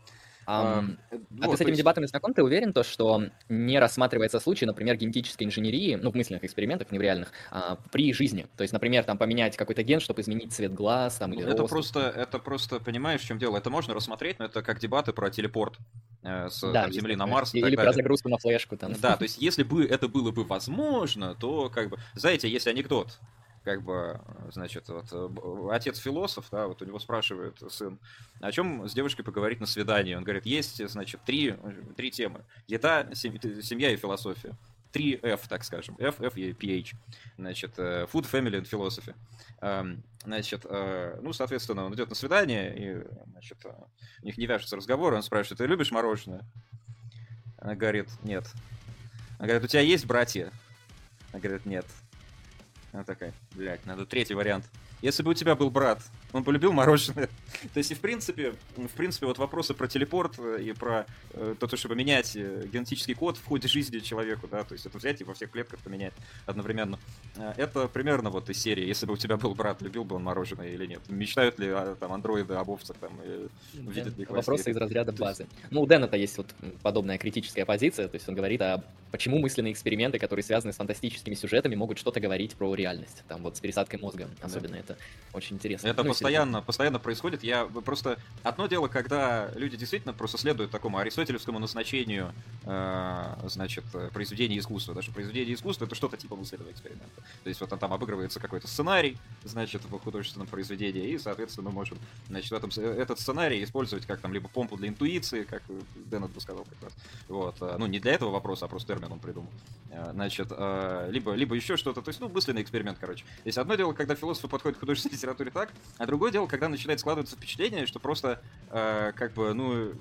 А, а вот, ты с этими есть... дебатами знаком? Ты уверен, то, что не рассматривается случай, например, генетической инженерии, ну, в мысленных экспериментах, не в реальных, а, при жизни? То есть, например, там поменять какой-то ген, чтобы изменить цвет глаз там, или это рост. Просто, это просто, понимаешь, в чем дело? Это можно рассмотреть, но это как дебаты про телепорт э, с да, там, Земли на Марс. Или, или про загрузку на флешку. Там. Да, то есть, если бы это было бы возможно, то как бы... Знаете, есть анекдот как бы, значит, вот, э, отец философ, да, вот у него спрашивает сын, о чем с девушкой поговорить на свидании. Он говорит, есть, значит, три, три темы. Еда, семья и философия. Три F, так скажем. F, F и PH. Значит, э, Food, Family and Philosophy. Эм, значит, э, ну, соответственно, он идет на свидание, и, значит, у них не вяжется разговор, он спрашивает, ты любишь мороженое? Она говорит, нет. Она говорит, у тебя есть братья? Она говорит, нет. Она такая, блядь, надо третий вариант. Если бы у тебя был брат, он полюбил мороженое. то есть, и в принципе, в принципе, вот вопросы про телепорт э, и про э, то, чтобы менять э, генетический код в ходе жизни человеку, да, то есть это взять и во всех клетках поменять одновременно. Э, это примерно вот из серии, если бы у тебя был брат, любил бы он мороженое или нет. Мечтают ли а, там андроиды об овцах там, и видят ли Вопросы из разряда базы. Ну, у Дэна-то есть вот подобная критическая позиция, то есть он говорит, а почему мысленные эксперименты, которые связаны с фантастическими сюжетами, могут что-то говорить про реальность, там вот с пересадкой мозга, особенно да. это очень интересно. Это ну, постоянно, постоянно происходит. Я просто одно дело, когда люди действительно просто следуют такому аристотелевскому назначению, э, значит, произведения искусства. Даже произведение искусства это что-то типа мысленного эксперимента. То есть вот там обыгрывается какой-то сценарий, значит, в художественном произведении, и, соответственно, мы можем, значит, в этом, этот сценарий использовать как там либо помпу для интуиции, как Дэннет бы сказал как раз. Вот. Э, ну, не для этого вопроса, а просто термин он придумал. Э, значит, э, либо, либо еще что-то. То есть, ну, мысленный эксперимент, короче. Есть одно дело, когда философы подходят к художественной литературе так, а другое дело, когда начинает складываться впечатление, что просто, э, как бы, ну,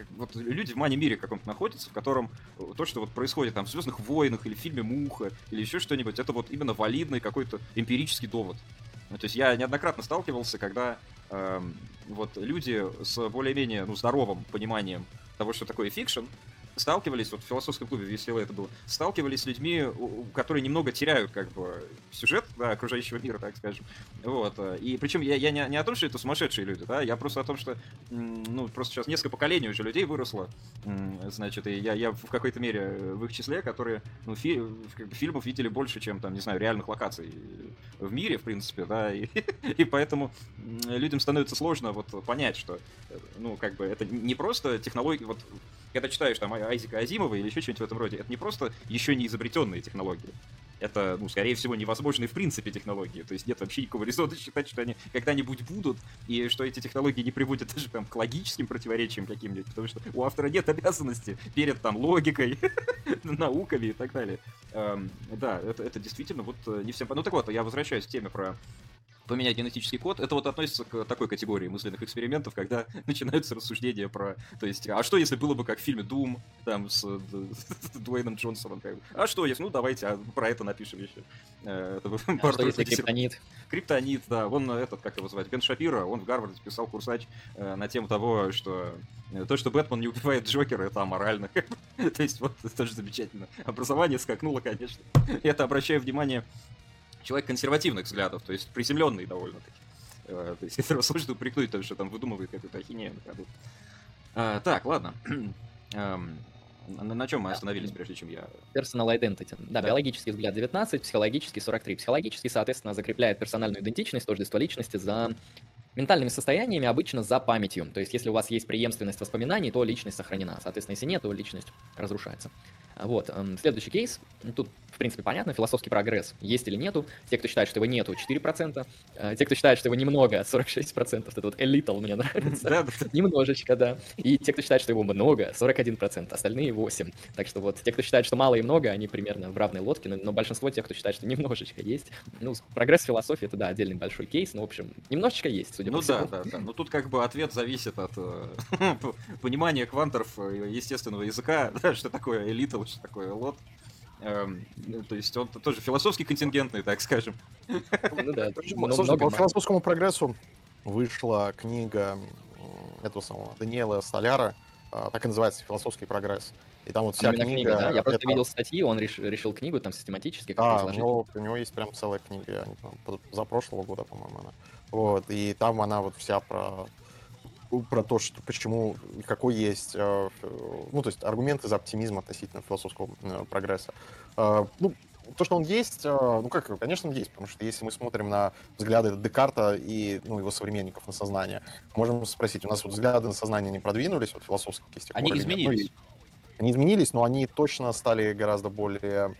как, вот люди в мане-мире каком-то находятся, в котором то, что вот происходит там в Звездных войнах или в фильме Муха или еще что-нибудь, это вот именно валидный какой-то эмпирический довод. Ну, то есть я неоднократно сталкивался, когда э, вот люди с более-менее ну, здоровым пониманием того, что такое fiction, сталкивались, вот в философском клубе весело это было, сталкивались с людьми, которые немного теряют как бы сюжет да, окружающего мира, так скажем. Вот. Э, и причем я, я не, не о том, что это сумасшедшие люди, да, я просто о том, что ну, просто сейчас несколько поколений уже людей выросло, значит, и я, я в какой-то мере в их числе, которые ну, фи, фильмов видели больше, чем там, не знаю, реальных локаций в мире, в принципе, да, и, и поэтому людям становится сложно вот понять, что, э, ну, как бы это не просто технология, вот когда читаешь там Айзека Азимова или еще что-нибудь в этом роде, это не просто еще не изобретенные технологии. Это, ну, скорее всего, невозможные в принципе технологии. То есть нет вообще никакого резона считать, что они когда-нибудь будут, и что эти технологии не приводят даже там к логическим противоречиям каким-нибудь, потому что у автора нет обязанности перед там логикой, науками и так далее. Эм, да, это, действительно вот э, не всем... Ну так вот, я возвращаюсь к теме про поменять генетический код, это вот относится к такой категории мысленных экспериментов, когда начинаются рассуждения про, то есть, а что если было бы как в фильме Doom, там, с, с Дуэйном Джонсоном, как бы, а что если, ну, давайте а, про это напишем еще. Э, это, а что если криптонит? Криптонит, да, он этот, как его звать, Бен Шапира, он в Гарварде писал курсач э, на тему того, что э, то, что Бэтмен не убивает Джокера, это аморально. То есть, вот, это тоже замечательно. Образование скакнуло, конечно. Это обращаю внимание человек консервативных взглядов, то есть приземленный довольно-таки. Э, то есть этого сложно упрекнуть, то, что там выдумывает какую-то ахинею на ходу. А, так, ладно. Эм, на, на чем мы остановились, прежде чем я... Personal identity. Да, да, биологический взгляд 19, психологический 43. Психологический, соответственно, закрепляет персональную идентичность, тождество личности за ментальными состояниями, обычно за памятью. То есть, если у вас есть преемственность воспоминаний, то личность сохранена. Соответственно, если нет, то личность разрушается. Вот, эм, следующий кейс. Тут, в принципе, понятно, философский прогресс. Есть или нету. Те, кто считает, что его нету, 4%. Э, те, кто считает, что его немного, 46%. Это вот элитал мне нравится. Немножечко, да. И те, кто считает, что его много, 41%. Остальные 8%. Так что вот, те, кто считает, что мало и много, они примерно в равной лодке. Но, но большинство тех, кто считает, что немножечко есть. Ну, прогресс философии, это, да, отдельный большой кейс. Но, в общем, немножечко есть, судя ну, по всему. Ну да, да, да. Ну тут как бы ответ зависит от э, понимания кванторов естественного языка, что такое элита, что такое лот. Эм, то есть он тоже философский контингентный, так скажем. Ну да. Слушай, по философскому прогрессу вышла книга этого самого Даниэла Столяра, а, так и называется «Философский прогресс». И там вот вся книга... книга да? Я просто это... видел статьи, он реш... решил книгу там систематически как Да, у него, у него есть прям целая книга, за прошлого года, по-моему, она. Вот, и там она вот вся про про то, что почему, какой есть, э, ну, то есть аргументы за оптимизм относительно философского э, прогресса. Э, ну, то, что он есть, ну как, конечно, он есть, потому что если мы смотрим на взгляды Декарта и ну, его современников на сознание, можем спросить, у нас вот взгляды на сознание не продвинулись, вот философские с Они изменились. Ну, они изменились, но они точно стали гораздо более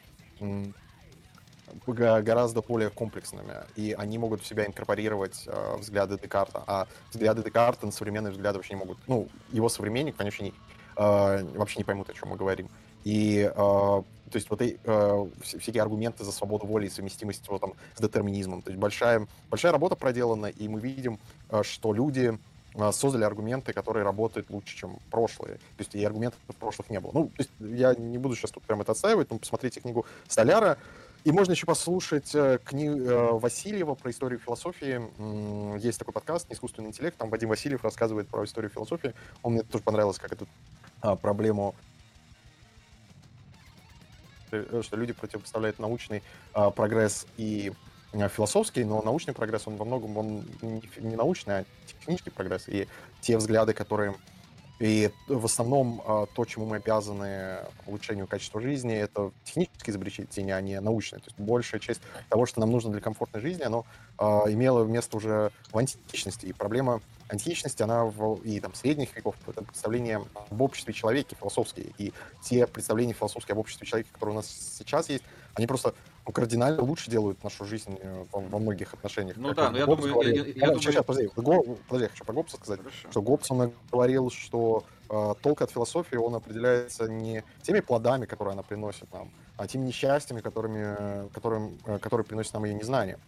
гораздо более комплексными, и они могут в себя инкорпорировать э, взгляды Декарта, а взгляды Декарта на современные взгляды вообще не могут. Ну, его современник, вообще не, э, вообще не поймут, о чем мы говорим. И, э, то есть, вот э, всякие аргументы за свободу воли и совместимость его там с детерминизмом. То есть, большая, большая работа проделана, и мы видим, э, что люди э, создали аргументы, которые работают лучше, чем прошлые. То есть и аргументов прошлых не было. Ну, то есть я не буду сейчас тут прямо это отстаивать, но посмотрите книгу Столяра, и можно еще послушать э, книгу э, Васильева про историю философии. Есть такой подкаст «Искусственный интеллект», там Вадим Васильев рассказывает про историю философии. Он мне тоже понравился, как эту а, проблему э, что люди противопоставляют научный а, прогресс и а, философский, но научный прогресс, он во многом он не, не научный, а технический прогресс. И те взгляды, которые и в основном а, то, чему мы обязаны улучшению качества жизни, это технические изобретения, а не научные. То есть большая часть того, что нам нужно для комфортной жизни, оно а, имело место уже в античности. И проблема античности, она в, и там средних веков, это представление об обществе человеке философские. И те представления философские об обществе человека, которые у нас сейчас есть, они просто ну, кардинально лучше делают нашу жизнь э, во, во многих отношениях. Ну как да, но я думаю... Говорил, я, я, я думаю... Сейчас, подожди, Го, подожди, я хочу про Гоббса сказать, Хорошо. что Гоббс, он говорил, что э, толк от философии, он определяется не теми плодами, которые она приносит нам, а теми несчастьями, которыми, которым, э, которые приносит нам ее незнание.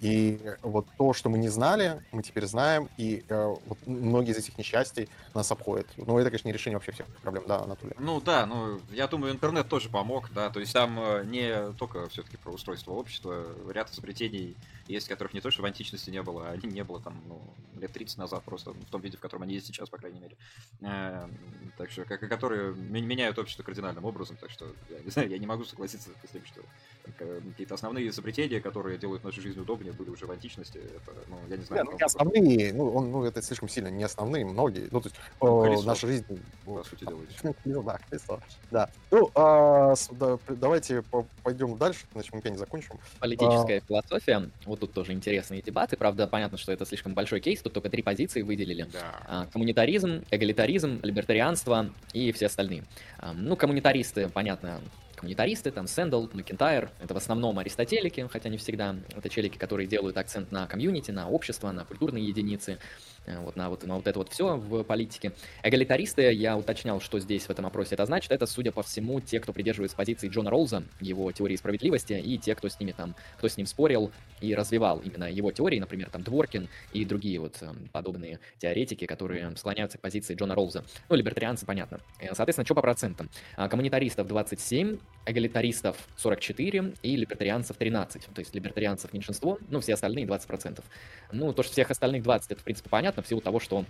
И вот то, что мы не знали, мы теперь знаем, и э, вот многие из этих несчастий нас обходят. Ну, это, конечно, не решение вообще всех проблем, да, Анатолий? Ну, да, ну, я думаю, интернет тоже помог, да, то есть там э, не только все-таки про устройство общества, ряд изобретений есть, которых не то, что в античности не было, а они не было там, ну, лет 30 назад просто, в том виде, в котором они есть сейчас, по крайней мере. Э, так что, которые меняют общество кардинальным образом, так что, я не знаю, я не могу согласиться с тем, что какие-то основные изобретения, которые делают нашу жизнь удобнее, были уже в античности. Это, ну, я не знаю. Не, ну, не основные, ну, он, ну, это слишком сильно не основные, многие. Ну, то есть, ну, колесо, наша жизнь... По сути дела. Ну, да, колесо. Да. Ну, а, да, давайте пойдем дальше, иначе мы не закончим. Политическая а... философия. Вот тут тоже интересные дебаты. Правда, понятно, что это слишком большой кейс. Тут только три позиции выделили. Да. А, коммунитаризм, эгалитаризм, либертарианство и все остальные. А, ну, коммунитаристы, понятно, коммунитаристы, там Сэндл, Макентайр, это в основном аристотелики, хотя не всегда, это челики, которые делают акцент на комьюнити, на общество, на культурные единицы, вот на вот, на вот это вот все в политике. Эгалитаристы, я уточнял, что здесь в этом опросе это значит, это, судя по всему, те, кто придерживается позиции Джона Ролза, его теории справедливости, и те, кто с ними там, кто с ним спорил и развивал именно его теории, например, там Дворкин и другие вот э, подобные теоретики, которые склоняются к позиции Джона Ролза. Ну, либертарианцы, понятно. Э, соответственно, что по процентам? А, коммунитаристов 27, эгалитаристов 44 и либертарианцев 13. То есть либертарианцев меньшинство, ну, все остальные 20%. Ну, то, что всех остальных 20, это, в принципе, понятно, в силу того, что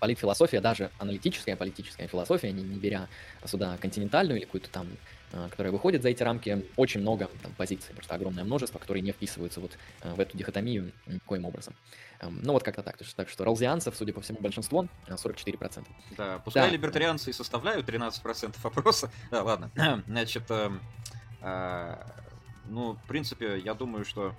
политфилософия, даже аналитическая политическая философия, не, не беря сюда континентальную или какую-то там, а, которая выходит за эти рамки, очень много там, позиций, просто огромное множество, которые не вписываются вот а, в эту дихотомию никоим образом. Эм, ну вот как-то так. Так что ролзианцев, судя по всему, большинство, 44%. Да, пускай да. либертарианцы и составляют 13% опроса. Да, ладно. Значит, э, э, ну, в принципе, я думаю, что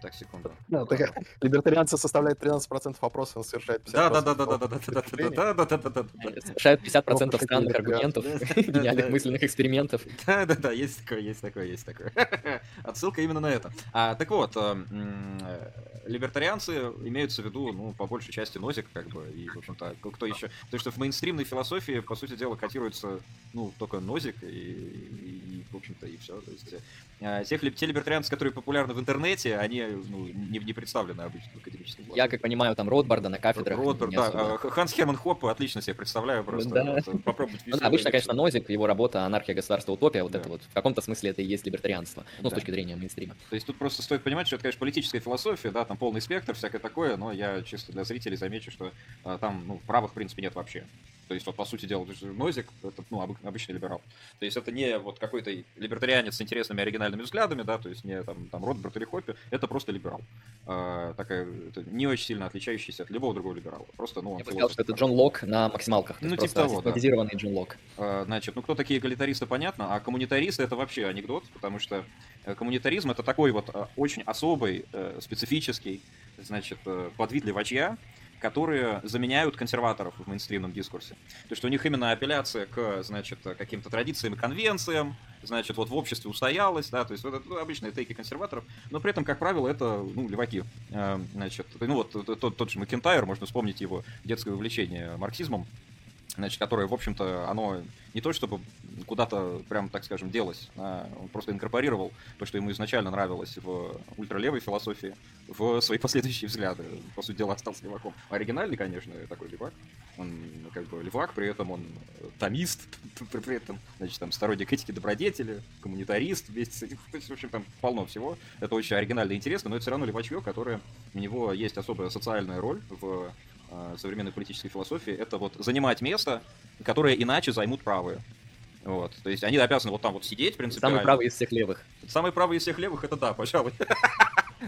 так, секунду. Так, либертарианцы составляют 13% вопросов, он совершает 50%. Да, да, да, да, да, да, да, да, да, да, да, да, да. Совершает 50% странных аргументов, гениальных мысленных экспериментов. Да, да, да, есть такое, есть такое, есть такое. Отсылка именно на это. А, так вот, либертарианцы имеются в виду, ну, по большей части нозик, как бы, и, в общем-то, кто еще... То, что в мейнстримной философии, по сути дела, котируется, ну, только нозик, и, и в общем-то, и все. То есть, э, тех, те либертарианцы, которые популярны в интернете, они ну, не, не представлены обычно в академическом классе. Я, как понимаю, там Ротбарда на кафедрах. Ротбард, да. Особо. Ханс Херман Хоп отлично себе представляю просто. Да. Вот, попробовать ну, Обычно, конечно, Нозик, его работа «Анархия, государства, утопия», вот да. это вот, в каком-то смысле это и есть либертарианство, ну, да. с точки зрения мейнстрима. То есть тут просто стоит понимать, что это, конечно, политическая философия, да, там полный спектр, всякое такое, но я чисто для зрителей замечу, что а, там, ну, правых, в принципе, нет вообще. То есть, вот, по сути дела, Нозик — это, ну, обычный либерал. То есть, это не вот какой-то либертарианец с интересными оригинальными взглядами, да, то есть, не там, там Ротберт или Хоппи, это просто либерал. А, такая, не очень сильно отличающийся от любого другого либерала. Просто, ну, он Я бы сказал, что это Джон Лок на максималках. Ну, типа того, да. Джон Лок. А, значит, ну, кто такие эгалитаристы, понятно, а коммунитаристы — это вообще анекдот, потому что э, коммунитаризм — это такой вот э, очень особый, э, специфический, значит, подвид левачья, которые заменяют консерваторов в мейнстримном дискурсе. То есть у них именно апелляция к, значит, каким-то традициям и конвенциям, значит, вот в обществе устоялась, да, то есть вот это ну, обычные тейки консерваторов, но при этом, как правило, это, ну, леваки. Э, значит, ну вот тот, тот же Макентайр, можно вспомнить его детское увлечение марксизмом, значит, которое, в общем-то, оно не то чтобы куда-то, прям, так скажем, делось, а он просто инкорпорировал то, что ему изначально нравилось в ультралевой философии, в свои последующие взгляды. По сути дела, остался леваком. Оригинальный, конечно, такой левак. Он как бы левак, при этом он томист, при этом, значит, там, сторонник этики добродетели, коммунитарист, этим, то есть, в общем, там полно всего. Это очень оригинально и интересно, но это все равно левачье, которое, у него есть особая социальная роль в современной политической философии, это вот занимать место, которое иначе займут правые. Вот. То есть они обязаны вот там вот сидеть, принципиально. Самый правый из всех левых. Самый правый из всех левых, это да, пожалуй.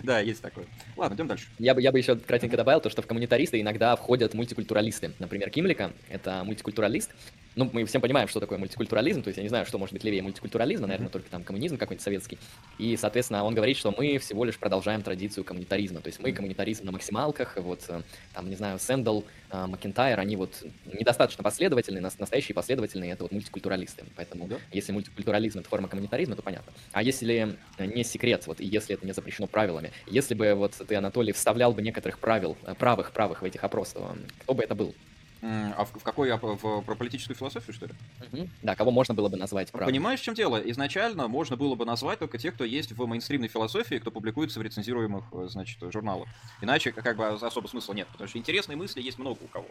Да, есть такое. Ладно, идем дальше. Я бы, я бы еще кратенько добавил то, что в коммунитаристы иногда входят мультикультуралисты. Например, Кимлика — это мультикультуралист, ну, мы всем понимаем, что такое мультикультурализм, то есть я не знаю, что может быть левее мультикультурализма, наверное, только там коммунизм какой-нибудь советский. И, соответственно, он говорит, что мы всего лишь продолжаем традицию коммунитаризма, то есть мы коммунитаризм на максималках, вот, э, там, не знаю, Сэндл, э, Макентайр, они вот недостаточно последовательные, настоящие последовательные, это вот мультикультуралисты. Поэтому, да. если мультикультурализм — это форма коммунитаризма, то понятно. А если не секрет, вот, и если это не запрещено правилами, если бы вот ты, Анатолий, вставлял бы некоторых правил, э, правых, правых в этих опросах, кто бы это был? А в, в какой? В, про политическую философию, что ли? Угу. Да, кого можно было бы назвать правым? Понимаешь, в чем дело? Изначально можно было бы назвать только тех, кто есть в мейнстримной философии, кто публикуется в рецензируемых, э, значит, журналах. Иначе как бы особо смысла нет, потому что интересные мысли есть много у кого.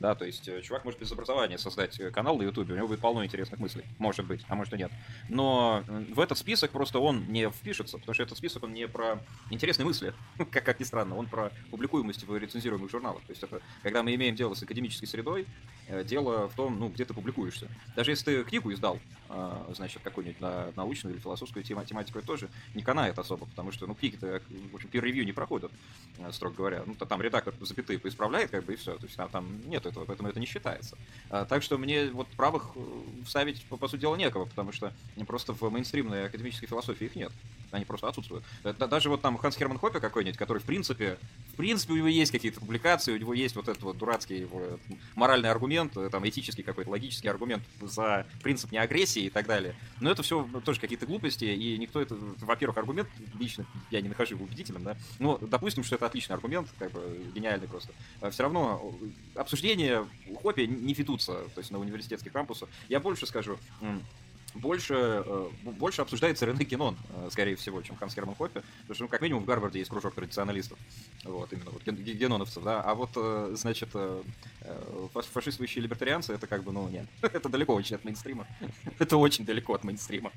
Да, то есть э, чувак может без образования создать э, канал на Ютубе, у него будет полно интересных мыслей. Может быть, а может и нет. Но в этот список просто он не впишется, потому что этот список он не про интересные мысли, как, как ни странно, он про публикуемость в рецензируемых журналах. То есть это когда мы имеем дело с академической средой, э, дело в том, ну, где ты публикуешься. Даже если ты книгу издал, значит, какую-нибудь на научную или философскую тематику, это тоже не канает особо, потому что, ну, книги-то, в общем, peer-review не проходят, строго говоря. Ну, то там редактор запятые поисправляет, как бы, и все. То есть там, там нет этого, поэтому это не считается. А, так что мне вот правых э, вставить, по, по сути дела, некого, потому что просто в мейнстримной академической философии их нет. Они просто отсутствуют. Это, даже вот там Ханс Херман Хоппе какой-нибудь, который, в принципе, в принципе, у него есть какие-то публикации, у него есть вот этот вот дурацкий его моральный аргумент, э, там, этический какой-то, логический аргумент за принцип неагрессии и так далее. Но это все тоже какие-то глупости, и никто это, во-первых, аргумент лично я не нахожу его убедительным, да, но допустим, что это отличный аргумент, как бы гениальный просто. А все равно обсуждение Хоппе не ведутся, то есть на университетских кампусах. Я больше скажу, больше, э, больше обсуждается Рене Кинон, э, скорее всего, чем Ханс Герман Хоппе, потому что, ну, как минимум, в Гарварде есть кружок традиционалистов, вот, именно вот геноновцев, да, а вот, э, значит, фашистующие либертарианцы, это как бы, ну, нет, это далеко очень от мейнстрима, это очень далеко от мейнстрима.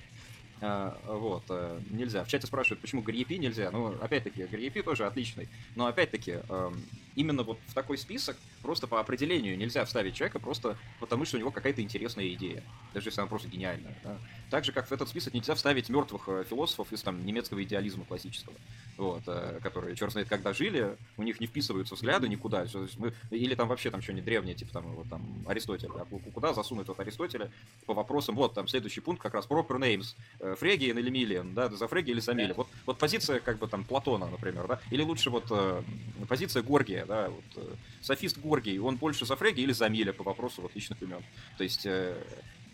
А, вот, э, нельзя. В чате спрашивают, почему Гриепи нельзя. Ну, опять-таки, Гриепи тоже отличный. Но, опять-таки, эм, именно вот в такой список просто по определению нельзя вставить человека просто потому, что у него какая-то интересная идея. Даже если она просто гениальная. Да? Так же, как в этот список нельзя вставить мертвых э, философов из там немецкого идеализма классического. Вот, э, которые, черт знает, когда жили, у них не вписываются взгляды никуда. Мы, или там вообще там что-нибудь древнее, типа там, вот, там Аристотель. А куда засунуть вот Аристотеля по вопросам, вот там следующий пункт как раз proper names Фрегиен или Милиан, да, за Фреги или за Мили. Вот, вот позиция как бы там Платона, например, да, или лучше вот э, позиция Горгия, да, вот, э, софист Горгий, он больше за Фреги или за Миля по вопросу вот личных имен. То есть э,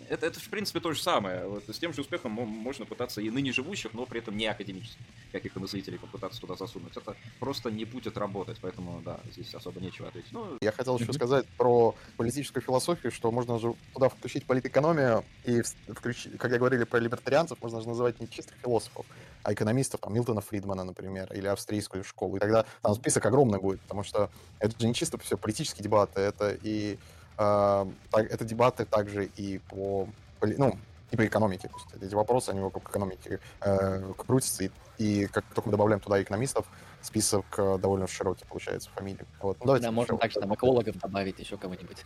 это, это, в принципе, то же самое. Вот, с тем же успехом можно пытаться и ныне живущих, но при этом не академических каких-то мыслителей попытаться туда засунуть. Это просто не будет работать, поэтому, да, здесь особо нечего ответить. Ну, Я хотел еще сказать про политическую философию, что можно же туда включить политэкономию, и включить, когда говорили про либертарианцев, можно же называть не чистых философов, а экономистов, там, Милтона Фридмана, например, или австрийскую школу. И тогда там список огромный будет, потому что это же не чисто все политические дебаты, это и это дебаты также и по, ну, и по экономике. То есть эти вопросы, они вокруг экономики э, крутятся, и, и как только мы добавляем туда экономистов, список э, довольно широкий получается фамилий. Вот. Ну, давайте да, можно также там экологов добавить, еще кого-нибудь.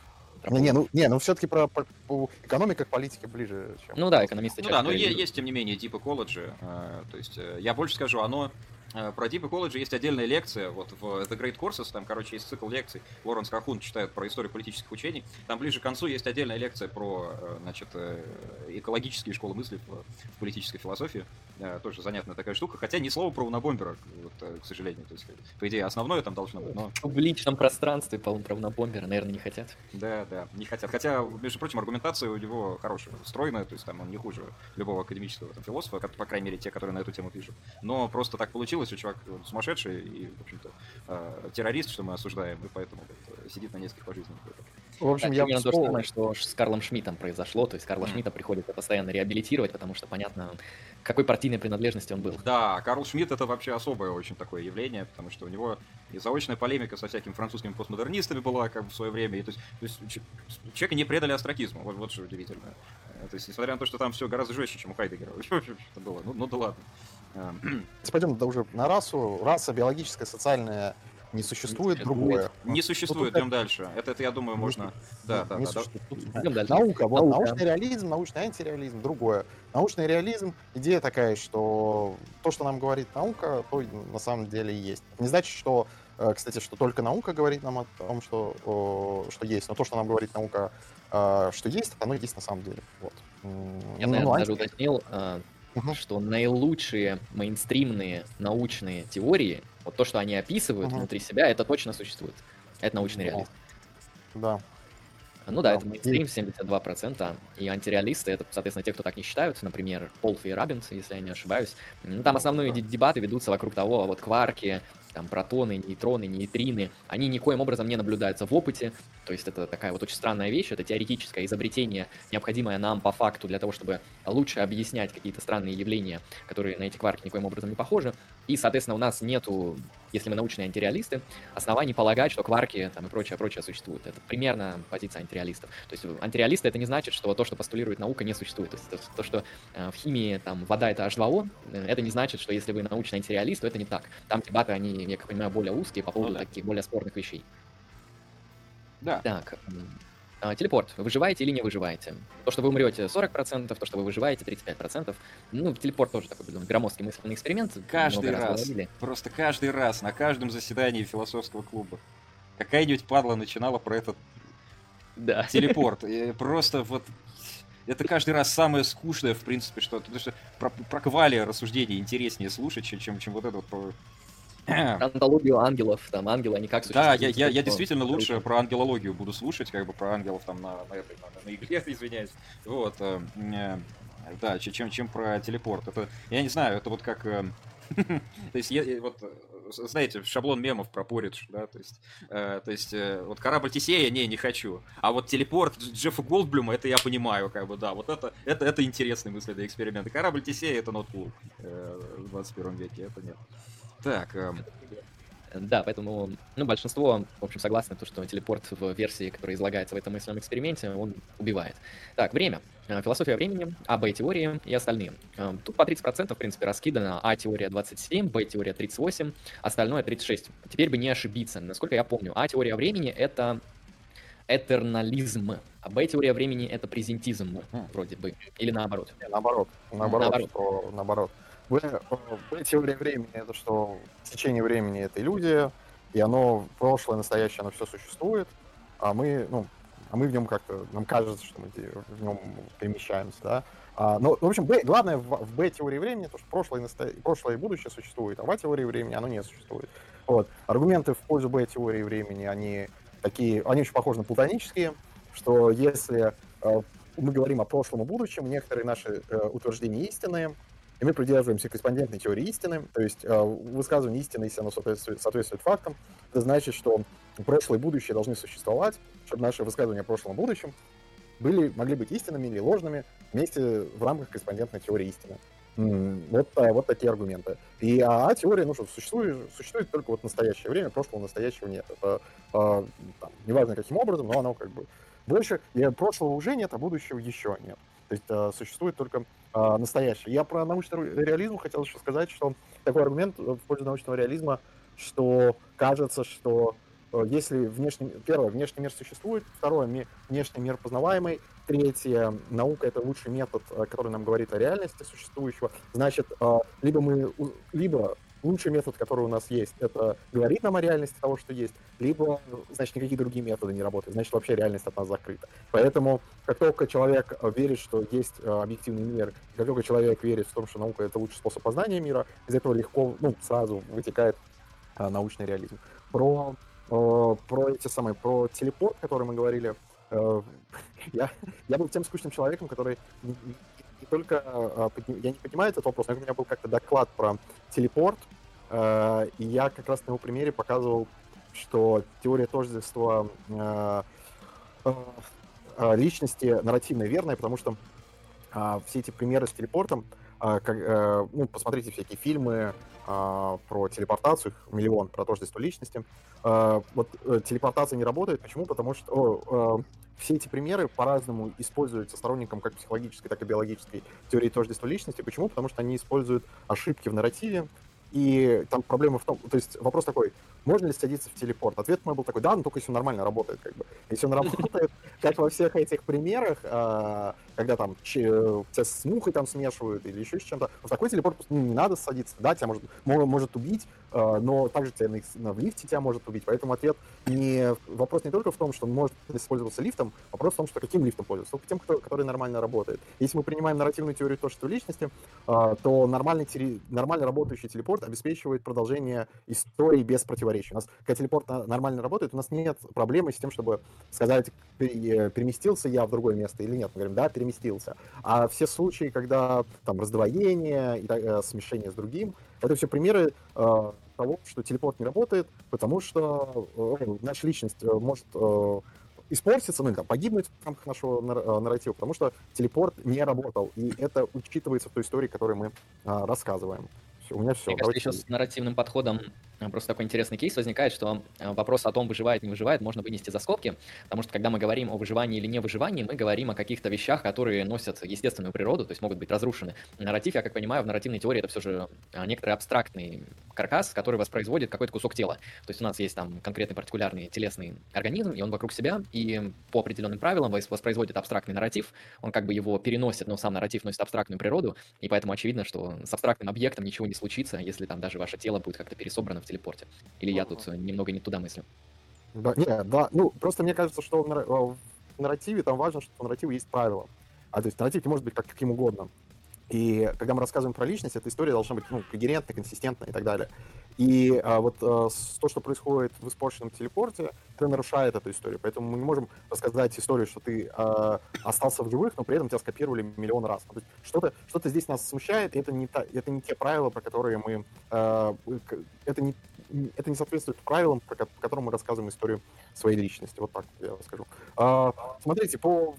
Не, не, ну, не, ну все-таки про, про, про экономика к политике ближе. Чем... Ну да, экономисты. Ну да, но есть, есть, тем не менее, Deep Ecology. Э, то есть, э, я больше скажу, оно Э, про Deep Ecology есть отдельная лекция, вот в The Great Courses, там, короче, есть цикл лекций, Лоренс Хахун читает про историю политических учений, там ближе к концу есть отдельная лекция про, э, значит, э, экологические школы мысли в, в политической философии, тоже занятная такая штука, хотя ни слова про унабомбера, вот, к сожалению, то есть, по идее, основное там должно быть, но... В личном пространстве, по-моему, про унабомбера, наверное, не хотят. Да, да, не хотят, хотя, между прочим, аргументация у него хорошая, стройная, то есть там он не хуже любого академического там, философа, по крайней мере, те, которые на эту тему пишут, но просто так получилось, у чувак сумасшедший и, в общем-то, э, террорист, что мы осуждаем, и поэтому вот, сидит на нескольких пожизненных. В общем, так, я то же самое, что с Карлом Шмидтом произошло. То есть Карла mm. Шмидта приходится постоянно реабилитировать, потому что понятно, какой партийной принадлежности он был. Да, Карл Шмидт это вообще особое очень такое явление, потому что у него и заочная полемика со всякими французскими постмодернистами была как бы в свое время. И, то, есть, то есть человека не предали астракизму. Вот, вот что удивительно. Э, то есть, несмотря на то, что там все гораздо жестче, чем у Хайдегера. Это было. Ну, ну да ладно. Эм, пойдем да, уже на расу. Раса биологическая, социальная не существует, другое. Не существует, идем дальше. Это, это, я думаю, можно... Да, да, да. Наука, вот, научный реализм, научный антиреализм, другое. Научный реализм, идея такая, что то, что нам говорит наука, то на самом деле и есть. Не значит, что, э, кстати, что только наука говорит нам о том, что, что есть, но то, что нам говорит наука, э, что есть, оно есть на самом деле. Вот. Я, ну, наверное, даже уточнил, э, угу. что наилучшие мейнстримные научные теории, вот то, что они описывают угу. внутри себя, это точно существует. Это научный реализм. Да. Ну да, да. это мейнстрим 72%, и антиреалисты, это, соответственно, те, кто так не считают, например, Полф и Рабинс, если я не ошибаюсь. Ну, там основные дебаты ведутся вокруг того, вот кварки, там протоны, нейтроны, нейтрины, они никоим образом не наблюдаются в опыте, то есть это такая вот очень странная вещь, это теоретическое изобретение, необходимое нам по факту для того, чтобы лучше объяснять какие-то странные явления, которые на эти кварки никоим образом не похожи, и, соответственно, у нас нету, если мы научные антиреалисты, оснований полагать, что кварки там и прочее, прочее существуют. Это примерно позиция антиреалистов. То есть антиреалисты это не значит, что то, что постулирует наука, не существует. То есть то, что э, в химии там вода это H2O, э, это не значит, что если вы научный антиреалист, то это не так. Там дебаты, они я как понимаю, более узкие по поводу ну, да. таких более спорных вещей. Да. Так, телепорт. Вы выживаете или не выживаете? То, что вы умрете 40%, то, что вы выживаете 35%. Ну, телепорт тоже такой блин, громоздкий мысленный эксперимент. Каждый раз, раз просто каждый раз, на каждом заседании философского клуба. Какая-нибудь падла начинала про этот да. телепорт. И просто вот это каждый раз самое скучное, в принципе, что, потому что про, про квали рассуждения интереснее слушать, чем, чем, чем вот это вот про Антологию ангелов, там ангелы, они как существуют. Да, я, я, я действительно лучше про ангелологию буду слушать, как бы про ангелов там на, на этой, на, на игле, извиняюсь. Вот. Э, э, да, чем, чем про телепорт. Это, я не знаю, это вот как... Э, то есть, я, вот, знаете, шаблон мемов про Поридж, да, то есть, э, то есть э, вот корабль Тесея, не, не хочу. А вот телепорт Джеффа Голдблюма, это я понимаю, как бы, да, вот это, это, это интересный мысленный эксперимент. Корабль Тесея это ноутбук э, в 21 веке, это нет. Так. Эм... Да, поэтому, ну, большинство, в общем, согласны, то, что телепорт в версии, которая излагается в этом мысленном эксперименте, он убивает. Так, время. Э, философия времени, А, Б-теории и остальные. Эм, тут по 30%, в принципе, раскидано. А-теория 27, Б-теория 38, остальное 36. Теперь бы не ошибиться. Насколько я помню, А-теория времени — это этернализм, а Б-теория времени — это презентизм, вроде бы. Или наоборот. Наоборот. Наоборот. Наоборот. Что, наоборот. В, в теории времени это что в течение времени это иллюзия, и оно прошлое, настоящее, оно все существует, а мы, ну, а мы в нем как-то, нам кажется, что мы в нем перемещаемся, да. А, но, в общем, Б, главное в, в Б-теории времени, то, что прошлое и, насто... прошлое и будущее существует, а в А-теории времени оно не существует. Вот. Аргументы в пользу Б-теории времени, они такие, они очень похожи на платонические, что если э, мы говорим о прошлом и будущем, некоторые наши э, утверждения истинные, и мы придерживаемся корреспондентной теории истины, то есть э, высказывание истины, если оно соответствует, соответствует фактам, это значит, что прошлое и будущее должны существовать, чтобы наши высказывания о прошлом и будущем были, могли быть истинными или ложными вместе в рамках корреспондентной теории истины. Вот, вот такие аргументы. И а, а теория, ну что, существует, существует только вот в настоящее время, прошлого настоящего нет. Это а, там, неважно каким образом, но оно как бы больше, и прошлого уже нет, а будущего еще нет. То есть а, существует только а, настоящее. Я про научный реализм хотел еще сказать, что такой аргумент в пользу научного реализма, что кажется, что Э, если внешний, первое, внешний мир существует, второе, ми, внешний мир познаваемый, третье, наука — это лучший метод, э, который нам говорит о реальности существующего, значит, э, либо мы, либо лучший метод, который у нас есть, это говорит нам о реальности того, что есть, либо, значит, никакие другие методы не работают, значит, вообще реальность от нас закрыта. Поэтому, как только человек верит, что есть объективный мир, как только человек верит в том, что наука — это лучший способ познания мира, из этого легко, ну, сразу вытекает научный реализм. Про Э, про эти самые, про телепорт, который мы говорили, э, я, я был тем скучным человеком, который не только, э, я не понимаю этот вопрос, но у меня был как-то доклад про телепорт, и я как раз на его примере показывал, что теория тождества личности нарративно верная, потому что все эти примеры с телепортом, ну, посмотрите всякие фильмы, а, про телепортацию, их миллион, про тождество личности. А, вот э, телепортация не работает. Почему? Потому что э, все эти примеры по-разному используются сторонникам как психологической, так и биологической теории тождества личности. Почему? Потому что они используют ошибки в нарративе, и там проблема в том, то есть вопрос такой, можно ли садиться в телепорт? Ответ мой был такой, да, но только если он нормально работает, как бы. Если он работает, как во всех этих примерах, а, когда там тебя с мухой там смешивают или еще с чем-то, в такой телепорт ну, не надо садиться, да, тебя может, может убить, а, но также тебя в лифте тебя может убить, поэтому ответ не, вопрос не только в том, что он может использоваться лифтом, вопрос в том, что каким лифтом пользоваться, только тем, кто, который нормально работает. Если мы принимаем нарративную теорию то, что в личности, а, то нормальный, нормально работающий телепорт обеспечивает продолжение истории без противоречий. У нас, когда телепорт нормально работает, у нас нет проблемы с тем, чтобы сказать, переместился я в другое место или нет. Мы говорим, да. А все случаи, когда там раздвоение, и, э, смешение с другим, это все примеры э, того, что телепорт не работает, потому что э, наша личность э, может э, испортиться, ну или там погибнуть в рамках нашего нар- э, нарратива, потому что телепорт не работал, и это учитывается в той истории, которую мы э, рассказываем. У меня все. Мне кажется, еще с нарративным подходом э, просто такой интересный кейс возникает, что э, вопрос о том, выживает, не выживает, можно вынести за скобки, потому что когда мы говорим о выживании или не выживании, мы говорим о каких-то вещах, которые носят естественную природу, то есть могут быть разрушены. Нарратив, я как понимаю, в нарративной теории это все же э, некоторый абстрактный каркас, который воспроизводит какой-то кусок тела. То есть у нас есть там конкретный партикулярный телесный организм, и он вокруг себя, и по определенным правилам воспроизводит абстрактный нарратив, он как бы его переносит, но сам нарратив носит абстрактную природу, и поэтому очевидно, что с абстрактным объектом ничего не случится, если там даже ваше тело будет как-то пересобрано в телепорте. Или я тут э, немного не туда мыслю. Да, не, да, ну, просто мне кажется, что в нарративе там важно, что в нарративе есть правила. А то есть нарратив не может быть как, каким угодно. И когда мы рассказываем про личность, эта история должна быть ну, когерентной, консистентной и так далее. И а, вот а, то, что происходит в испорченном телепорте, это нарушает эту историю. Поэтому мы не можем рассказать историю, что ты а, остался в живых, но при этом тебя скопировали миллион раз. Что-то что здесь нас смущает, и это не, та, это не те правила, про которые мы... А, это, не, это не соответствует правилам, по, по которым мы рассказываем историю своей личности. Вот так я скажу. А, смотрите, по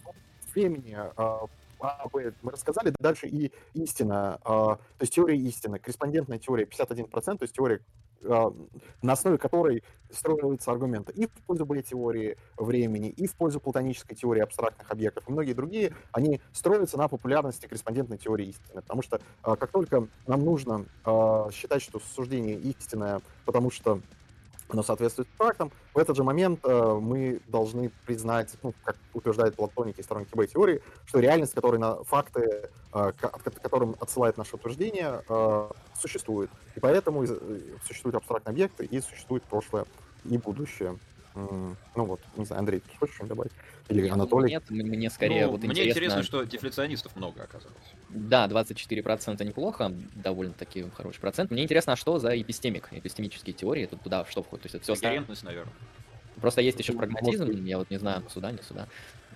времени... А, а, Б мы рассказали, дальше и истина, а, то есть теория истины, корреспондентная теория 51%, то есть теория, а, на основе которой строятся аргументы и в пользу Б-теории времени, и в пользу платонической теории абстрактных объектов, и многие другие, они строятся на популярности корреспондентной теории истины, потому что как только нам нужно считать, что суждение истинное, потому что оно соответствует фактам. В этот же момент э, мы должны признать, ну, как утверждают платоники и сторонники Б-теории, что реальность, которая на факты, э, к которым отсылает наше утверждение, э, существует. И поэтому э, существуют абстрактные объекты и существует прошлое и будущее. Ну вот, не знаю, Андрей, ты хочешь что-нибудь добавить? Или Анатолий? Нет, мне скорее ну, вот мне интересно... интересно, что дефляционистов много оказалось. Да, 24% неплохо, довольно-таки хороший процент. Мне интересно, а что за эпистемик, эпистемические теории, тут туда что входит? То есть это все Когерентность, наверное. Просто есть еще прагматизм, я вот не знаю, сюда, не сюда.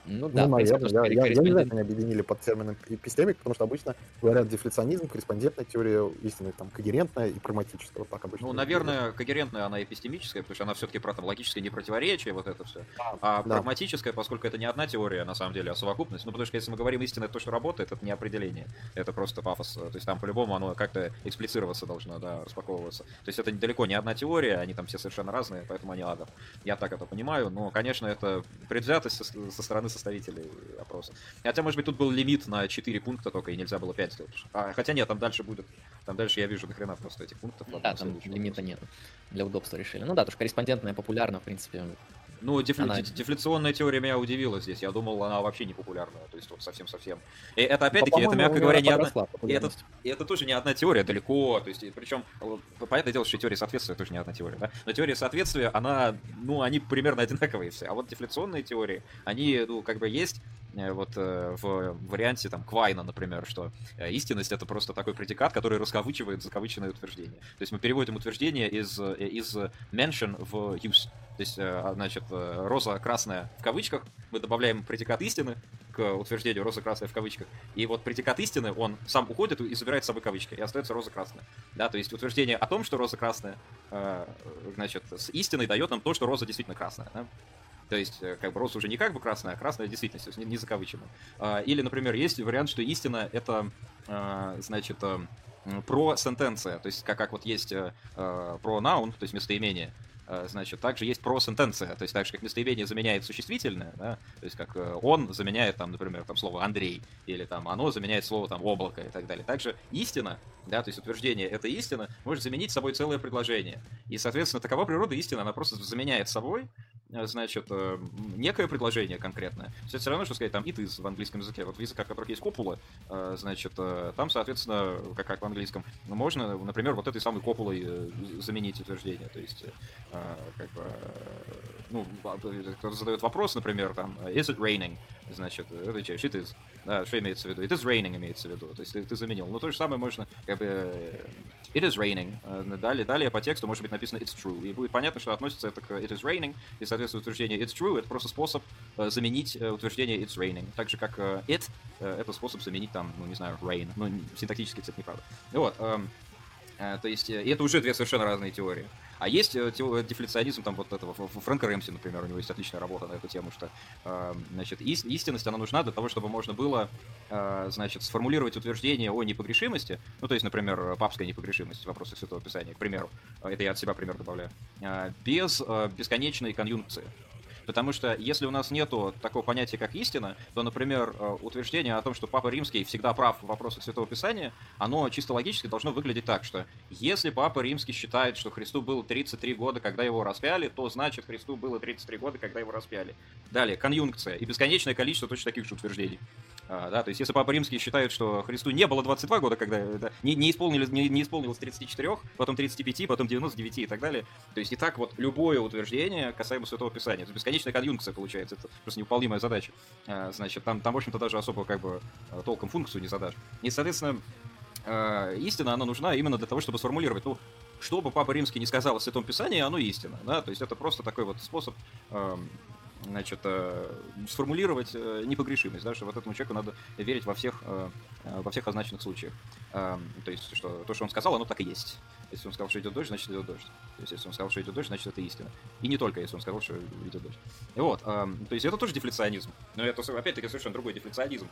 Ну да, Ну, принципе, наверное, что я, я, я не знаю, они объединили под термином эпистемик, потому что обычно говорят дефляционизм, корреспондентная теория истины, там, когерентная и прагматическая, вот так обычно. Ну, наверное, когерентная она эпистемическая, потому что она все-таки про там, логическое непротиворечие, вот это все. Да, А да. прагматическая, поскольку это не одна теория, на самом деле, а совокупность. Ну, потому что если мы говорим истина, это то, что работает, это не определение. Это просто пафос. То есть там по-любому оно как-то эксплицироваться должно, да, распаковываться. То есть это далеко не одна теория, они там все совершенно разные, поэтому они адов. Я так это понимаю, но, конечно, это предвзятость со, со стороны составителей опроса. Хотя, может быть, тут был лимит на 4 пункта только, и нельзя было 5 сделать. А, хотя нет, там дальше будет. Там дальше я вижу нахрена просто этих пунктов. Да, Ладно, там лимита вопрос. нет. Для удобства решили. Ну да, потому что корреспондентная популярна, в принципе. Ну, дефля- Она- де- дефляционная теория меня удивила здесь. Я думал, она вообще не популярная. То есть вот совсем-совсем. И это опять-таки, это, мягко говоря, не одна... И это, и это тоже не одна теория, далеко. То есть, причем, понятное дело, что теория соответствия тоже не одна теория, да? Но теория соответствия, она, ну, они примерно одинаковые все. А вот дефляционные теории, они, ну, как бы есть э, вот э, в варианте там Квайна, например, что э, истинность это просто такой предикат, который раскавычивает закавыченное утверждение. То есть мы переводим утверждение из, из mention в use. То есть, э, значит, э, роза красная в кавычках, мы добавляем предикат истины к утверждению роза красная в кавычках. И вот предикат истины, он сам уходит и забирает с собой кавычки, и остается роза красная. Да, то есть утверждение о том, что роза красная, э, значит, с истиной дает нам то, что роза действительно красная. да. То есть, как бы роза уже не как бы красная, а красная действительность, то есть не, не закавычена. Или, например, есть вариант, что истина это, значит, про сентенция, то есть как, как вот есть э, про noun, то есть местоимение, значит, также есть про сентенция, то есть так же, как местоимение заменяет существительное, да, то есть как э, он заменяет там, например, там слово Андрей, или там оно заменяет слово там облако и так далее. Также истина, да, то есть утверждение это истина, может заменить собой целое предложение. И, соответственно, такова природа истины, она просто заменяет собой э, значит, э, некое предложение конкретное. Это все равно, что сказать там it is в английском языке. Вот в языках, в которых есть копула, э, значит, э, там, соответственно, как, как в английском, можно, например, вот этой самой копулой э, заменить утверждение. То есть, э, как бы, э, ну, кто-то задает вопрос, например, там, is it raining? Значит, отвечаешь, it is. Да, что имеется в виду? It is raining имеется в виду. То есть ты, ты заменил. Но то же самое можно, как бы, э, it is raining. Э, Далее, далее по тексту может быть написано it's true. И будет понятно, что относится это к it is raining. И, соответственно, утверждение it's true это просто способ э, заменить э, утверждение it's raining. Так же, как э, it э, это способ заменить там, ну, не знаю, rain. Ну, синтактически, кстати, неправда. Вот. эм, э, То есть, э, и это уже две совершенно разные теории. А есть э, тео- дефляционизм там вот этого Фрэнка Рэмси, например, у него есть отличная работа на эту тему, что э, значит ис- истинность она нужна для того, чтобы можно было э, значит сформулировать утверждение о непогрешимости, ну то есть, например, папская непогрешимость в вопросах Святого Писания, к примеру, Э, это я от себя пример добавляю, э, без э, бесконечной конъюнкции. Потому что если у нас нету такого понятия, как истина, то, например, э, утверждение о том, что Папа Римский всегда прав в вопросах Святого Писания, оно чисто логически должно выглядеть так, что если Папа Римский считает, что Христу было 33 года, когда его распяли, то значит Христу было 33 года, когда его распяли. Далее, конъюнкция и бесконечное количество точно таких же утверждений. А, да, то есть если Папа Римский считает, что Христу не было 22 года, когда да, не, не, исполнилось, не, не исполнилось 34, потом 35, потом 99 и так далее. То есть и так вот любое утверждение касаемо Святого Писания. Это бесконечная конъюнкция получается, это просто невыполнимая задача. А, значит, там, там, в общем-то, даже особо как бы э, толком функцию не задашь. И, соответственно, истина, она нужна именно для того, чтобы сформулировать, ну, что бы Папа Римский не сказал о Святом Писании, оно истина, да, то есть это просто такой вот способ значит, э, сформулировать э, непогрешимость, да, что вот этому человеку надо верить во всех, э, во всех означенных случаях. Эм, то есть, что то, что он сказал, оно так и есть. Если он сказал, что идет дождь, значит идет дождь. То есть, если он сказал, что идет дождь, значит это истина. И не только, если он сказал, что идет дождь. Вот, эм, то есть это тоже дефляционизм. Но это, опять-таки, совершенно другой дефляционизм.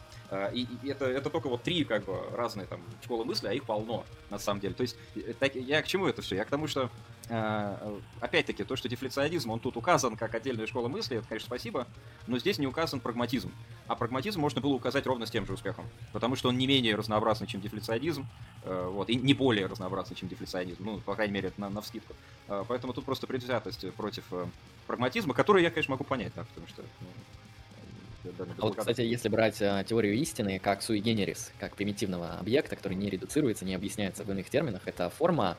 И, это, это только вот три, как бы, разные там школы мысли, а их полно, на самом деле. То есть, так, я к чему это все? Я к тому, что опять-таки, то, что дефляционизм, он тут указан как отдельная школа мысли, это, конечно, спасибо, но здесь не указан прагматизм. А прагматизм можно было указать ровно с тем же успехом, потому что он не менее разнообразный, чем дефляционизм, э, вот, и не более разнообразный, чем дефляционизм, ну, по крайней мере, это на, на вскидку. Э, поэтому тут просто предвзятость против э, прагматизма, который я, конечно, могу понять, да, потому что... Ну, А вот, кстати, если брать а, теорию истины как sui generis, как примитивного объекта, который не редуцируется, не объясняется в иных терминах, это форма,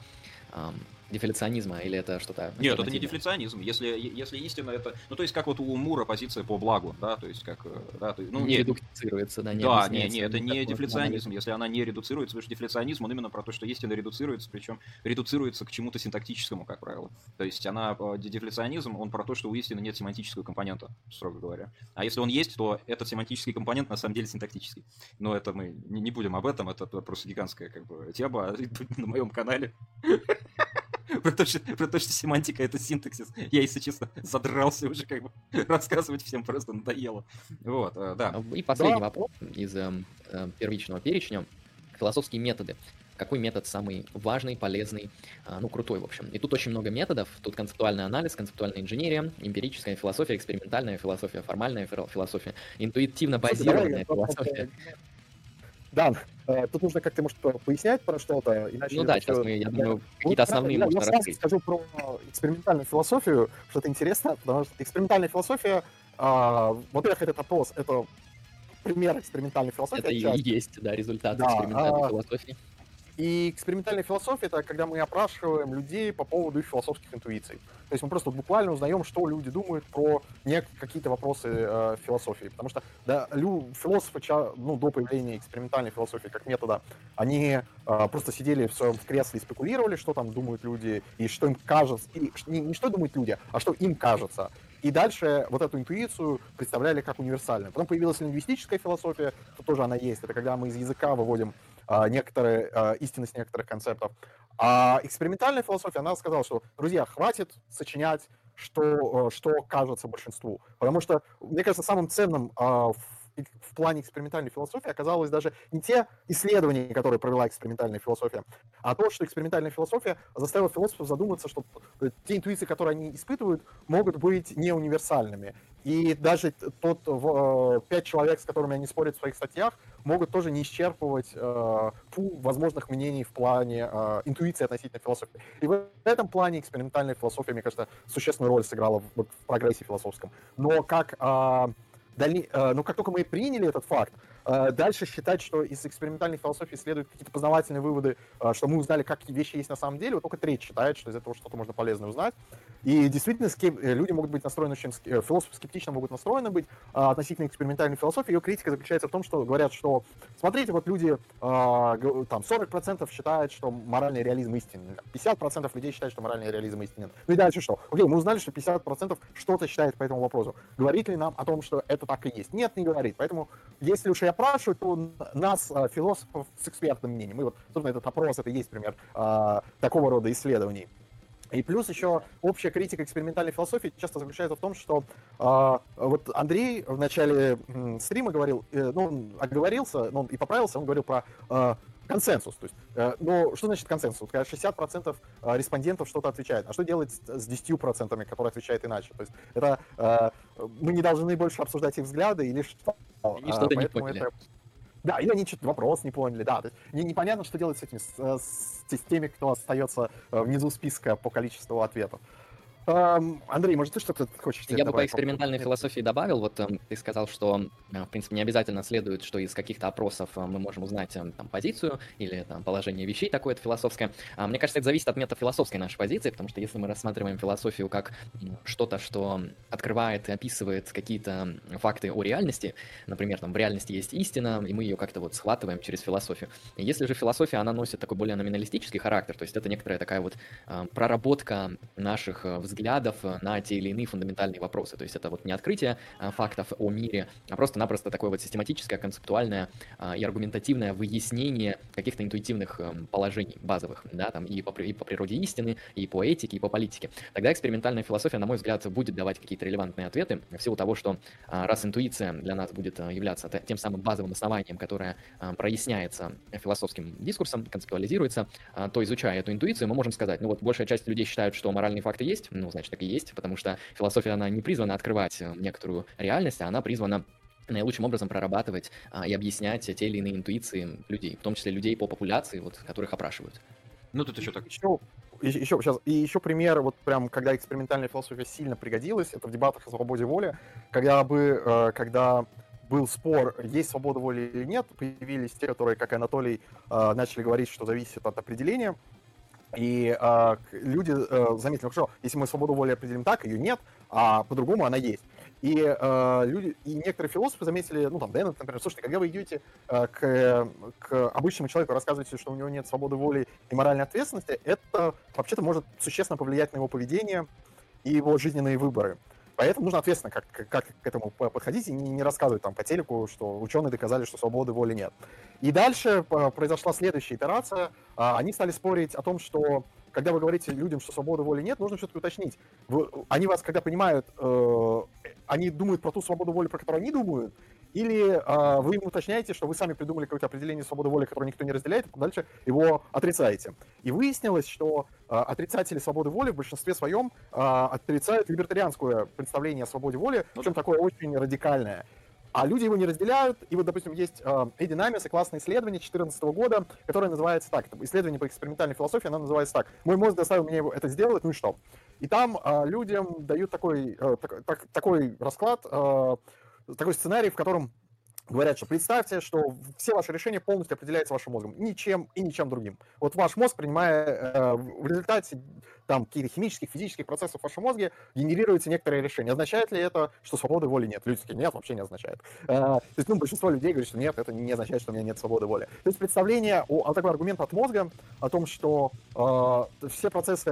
дефляционизма, или это что-то... Нет, это не дефляционизм. Если, если истина это... Ну, то есть, как вот у Мура позиция по благу, да, то есть, как... Э, да, то, ну, не редуцируется, да, не Да, не, не, это не дефляционизм. Если она не редуцируется, потому что дефляционизм, он именно про то, что истина редуцируется, причем редуцируется к чему-то синтактическому, как правило. То есть, она... Э, дефляционизм, он про то, что у истины нет семантического компонента, строго говоря. А если он есть, то этот семантический компонент на самом деле синтактический. Но это мы не, не будем об этом, это просто гигантская как бы тема на моем канале. про, то, что, про то, что семантика это синтаксис. Я, если честно, задрался уже как бы рассказывать всем, просто надоело. Вот, э, да. И последний да. вопрос из э, э, первичного перечня. Философские методы. Какой метод самый важный, полезный, э, ну, крутой, в общем. И тут очень много методов. Тут концептуальный анализ, концептуальная инженерия, эмпирическая философия, экспериментальная философия, формальная философия, интуитивно базированная философия. Да, э, тут нужно как-то, может, пояснять про что-то, иначе... Ну да, сейчас мы, я думаю, какие-то основные можно Я сразу скажу про экспериментальную философию, что-то интересно, потому что экспериментальная философия, а, во-первых, этот опрос — это пример экспериментальной философии. Это и есть, да, результат экспериментальной а, философии. И экспериментальная философия — это когда мы опрашиваем людей по поводу их философских интуиций. То есть мы просто буквально узнаем, что люди думают про какие-то вопросы э, философии. Потому что да, лю, философы ну, до появления экспериментальной философии как метода, они э, просто сидели в своем кресле и спекулировали, что там думают люди, и что им кажется, и не, не что думают люди, а что им кажется. И дальше вот эту интуицию представляли как универсальную. Потом появилась лингвистическая философия, то тоже она есть. Это когда мы из языка выводим некоторые а, истинность некоторых концептов. А экспериментальная философия, она сказала, что, друзья, хватит сочинять, что, что кажется большинству. Потому что, мне кажется, самым ценным а, в в плане экспериментальной философии оказалось даже не те исследования, которые провела экспериментальная философия, а то, что экспериментальная философия заставила философов задуматься, что э, те интуиции, которые они испытывают, могут быть не универсальными. И даже тот э, пять человек, с которыми они спорят в своих статьях, могут тоже не исчерпывать э, пул возможных мнений в плане э, интуиции относительно философии. И в этом плане экспериментальная философия, мне кажется, существенную роль сыграла в, в прогрессе философском. Но как э, дальне... Э, но как только мы приняли этот факт, дальше считать, что из экспериментальной философии следуют какие-то познавательные выводы, э, что мы узнали, как вещи есть на самом деле, вот только треть считает, что из этого что-то можно полезное узнать. И действительно, люди могут быть настроены очень... Философы скептично могут настроены быть относительно экспериментальной философии. Ее критика заключается в том, что говорят, что, смотрите, вот люди, там, 40% считают, что моральный реализм истинен, 50% людей считают, что моральный реализм истинен. Ну и дальше что? Окей, мы узнали, что 50% что-то считает по этому вопросу. Говорит ли нам о том, что это так и есть. Нет, не говорит. Поэтому, если уж и опрашивать, то нас, э, философов, с экспертным мнением. И вот, собственно, этот опрос, это и есть пример э, такого рода исследований. И плюс еще общая критика экспериментальной философии часто заключается в том, что э, вот Андрей в начале стрима говорил, э, ну, он оговорился, ну, и поправился, он говорил про э, консенсус. То есть, э, ну, что значит консенсус? Когда 60% э, респондентов что-то отвечает. А что делать с 10%, которые отвечают иначе? То есть, это э, мы не должны больше обсуждать их взгляды или что? Они что-то не поняли. Это... Да, или они что-то вопрос не поняли, да. То есть, не, непонятно, что делать с этими, с, с теми, кто остается внизу списка по количеству ответов. Андрей, может, ты что-то хочешь Я бы по экспериментальной философии добавил, вот эм, ты сказал, что, э, в принципе, не обязательно следует, что из каких-то опросов э, мы можем узнать эм, там, позицию или там, положение вещей такое-то философское. А, мне кажется, это зависит от метафилософской нашей позиции, потому что если мы рассматриваем философию как что-то, что открывает и описывает какие-то факты о реальности, например, там в реальности есть истина, и мы ее как-то вот схватываем через философию. Если же философия, она носит такой более номиналистический характер, то есть это некоторая такая вот э, проработка наших взглядов, взглядов э, на те или иные фундаментальные вопросы. То есть это вот не открытие э, фактов о мире, а просто-напросто такое вот систематическое, концептуальное э, и аргументативное выяснение каких-то интуитивных положений базовых, да, там и по, и по природе истины, и по этике, и по политике. Тогда экспериментальная философия, на мой взгляд, будет давать какие-то релевантные ответы в силу того, что раз интуиция для нас будет являться тем самым базовым основанием, которое проясняется философским дискурсом, концептуализируется, то изучая эту интуицию, мы можем сказать, ну вот большая часть людей считают, что моральные факты есть, ну, значит, так и есть, потому что философия, она не призвана открывать э, некоторую реальность, а она призвана наилучшим образом прорабатывать а, и объяснять те или иные интуиции людей, в том числе людей по популяции, вот, которых опрашивают. Ну, тут еще так. Еще, еще, сейчас, и еще пример, вот прям, когда экспериментальная философия сильно пригодилась, это в дебатах о свободе воли, когда бы, э, когда был спор, есть свобода воли или нет, появились те, которые, как и Анатолий, э, начали говорить, что зависит от определения, И э, люди э, заметили, ну хорошо, если мы свободу воли определим так, ее нет, а по-другому она есть. И э, люди, и некоторые философы заметили, ну там Дэннет, например, слушайте, когда вы идете э, к, к обычному человеку, рассказываете, что у него нет свободы воли и моральной ответственности, это вообще-то может существенно повлиять на его поведение и его жизненные выборы. Поэтому нужно ответственно как, как к этому подходить и не, не рассказывать там по телеку, что ученые доказали, что свободы воли нет. И дальше произошла следующая итерация. А, они стали спорить о том, что когда вы говорите людям, что свободы воли нет, нужно все-таки уточнить. Вы, они вас, когда понимают, э, они думают про ту свободу воли, про которую они думают, или э, вы им уточняете, что вы сами придумали какое-то определение свободы воли, которое никто не разделяет, а дальше его отрицаете. И выяснилось, что э, отрицатели свободы воли в большинстве своем э, отрицают либертарианское представление о свободе воли, причем такое очень радикальное а люди его не разделяют. И вот, допустим, есть Эдди Намис и классное исследование 2014 года, которое называется так, исследование по экспериментальной философии, оно называется так. Мой мозг заставил меня это сделать, ну и что? И там э, людям дают такой, э, так, так, такой расклад, э, такой сценарий, в котором говорят, что представьте, что все ваши решения полностью определяются вашим мозгом, ничем и ничем другим. Вот ваш мозг, принимая э, в результате там каких-то химических, физических процессов в вашем мозге, генерируется некоторое решение. Означает ли это, что свободы воли нет? Люди такие, нет, вообще не означает. Э, то есть, ну, большинство людей говорят, что нет, это не означает, что у меня нет свободы воли. То есть представление, о, такой аргумент от мозга, о том, что э, все процессы,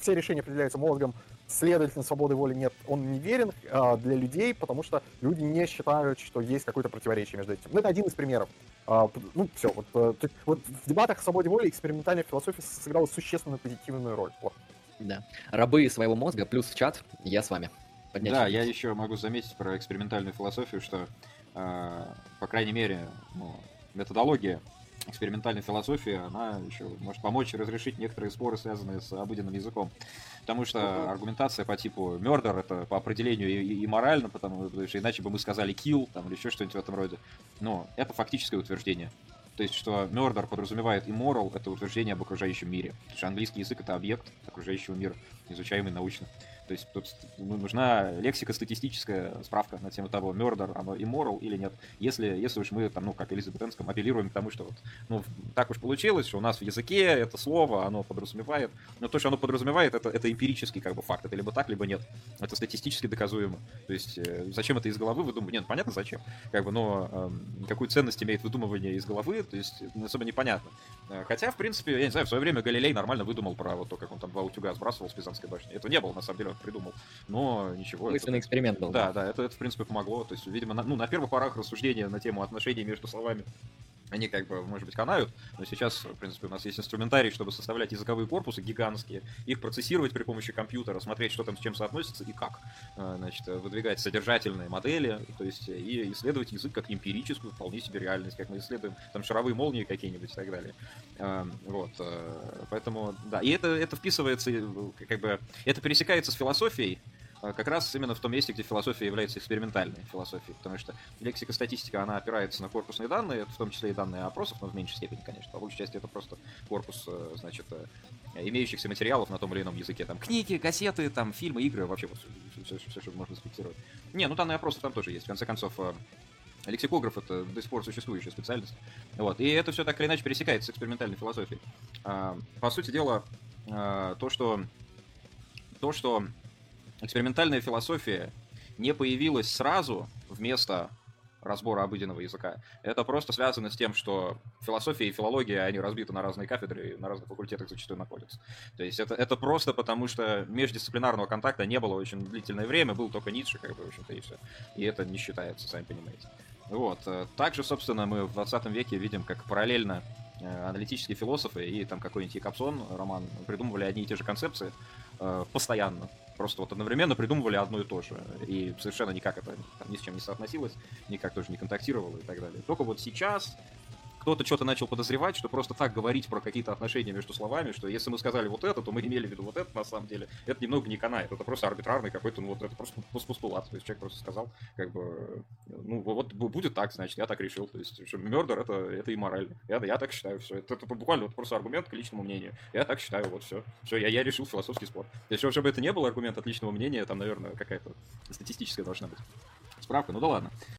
все решения определяются мозгом, следовательно, свободы воли нет, он неверен э, для людей, потому что люди не считают, что есть какое-то противоречие между этим. Ну, это один из примеров. Э, ну, все. Вот, э, вот в дебатах о свободе воли экспериментальная философия сыграла существенную позитивную роль. Вот. Да. Рабы своего мозга плюс в чат, я с вами. Поднять да, я еще могу заметить про экспериментальную философию, что, э, по крайней мере, ну, методология экспериментальной философии, она еще может помочь разрешить некоторые споры, связанные с обыденным языком. Потому что uh-huh. аргументация по типу murder это по определению и, и морально, потому что иначе бы мы сказали kill там, или еще что-нибудь в этом роде. Но это фактическое утверждение. То есть, что murder подразумевает immoral, это утверждение об окружающем мире. Потому что английский язык это объект окружающего мира, изучаемый научно. То есть тут нужна лексико-статистическая справка на тему того, murder, оно immoral или нет. Если, если уж мы, там, ну, как Элизабетенском, апеллируем к тому, что вот, ну, так уж получилось, что у нас в языке это слово, оно подразумевает, но то, что оно подразумевает, это, это эмпирический как бы факт, это либо так, либо нет. Это статистически доказуемо. То есть э, зачем это из головы выдумывать? Нет, понятно зачем, как бы, но э, какую ценность имеет выдумывание из головы, то есть особо непонятно. Э, хотя, в принципе, я не знаю, в свое время Галилей нормально выдумал про вот то, как он там два утюга сбрасывал с Пизанской башни. Это не было, на самом деле, придумал. Но ничего. Мысленный это, эксперимент был. Да, да, это, это, в принципе, помогло. То есть, видимо, на, ну, на первых порах рассуждения на тему отношений между словами они как бы, может быть, канают, но сейчас, в принципе, у нас есть инструментарий, чтобы составлять языковые корпусы гигантские, их процессировать при помощи компьютера, смотреть, что там с чем соотносится и как. А, значит, выдвигать содержательные модели, то есть и исследовать язык как эмпирическую, вполне себе реальность, как мы исследуем там шаровые молнии какие-нибудь и так далее. А, вот, поэтому, да, и это, это вписывается, как бы, это пересекается с философией, как раз именно в том месте, где философия является экспериментальной философией, потому что лексика статистика, она опирается на корпусные данные, в том числе и данные опросов, но в меньшей степени, конечно. По большей части это просто корпус, э, значит, э, имеющихся материалов на том или ином языке. Там книги, кассеты, там фильмы, игры, вообще вот все, все, все что можно зафиксировать. Не, ну данные опросов там тоже есть. В конце концов, э, Лексикограф это до сих пор существующая специальность. Вот. И это все так или иначе пересекается с экспериментальной философией. А, по сути дела, то, что то, что экспериментальная философия не появилась сразу вместо разбора обыденного языка. Это просто связано с тем, что философия и филология, они разбиты на разные кафедры и на разных факультетах зачастую находятся. То есть это, это просто потому, что междисциплинарного контакта не было очень длительное время, был только Ницше, как бы, в общем-то, и все. И это не считается, сами понимаете. Вот. Также, собственно, мы в 20 веке видим, как параллельно э, аналитические философы и там какой-нибудь Якобсон, роман, придумывали одни и те же концепции э, постоянно. Просто вот одновременно придумывали одно и то же. И совершенно никак это там, ни с чем не соотносилось, никак тоже не контактировало и так далее. Только вот сейчас кто-то что-то начал подозревать, что просто так говорить про какие-то отношения между словами, что если мы сказали вот это, то мы имели в виду вот это на самом деле. Это немного не канает, это просто арбитрарный какой-то, ну вот это просто постулат. То есть человек просто сказал, как бы, ну вот будет так, значит, я так решил. То есть, что мердер это, это и морально. Я, я так считаю, все. Это, это буквально вот просто аргумент к личному мнению. Я так считаю, вот все. Все, я, я решил философский спор. Если чтобы это не был аргумент от личного мнения, там, наверное, какая-то статистическая должна быть справка. Ну да ладно.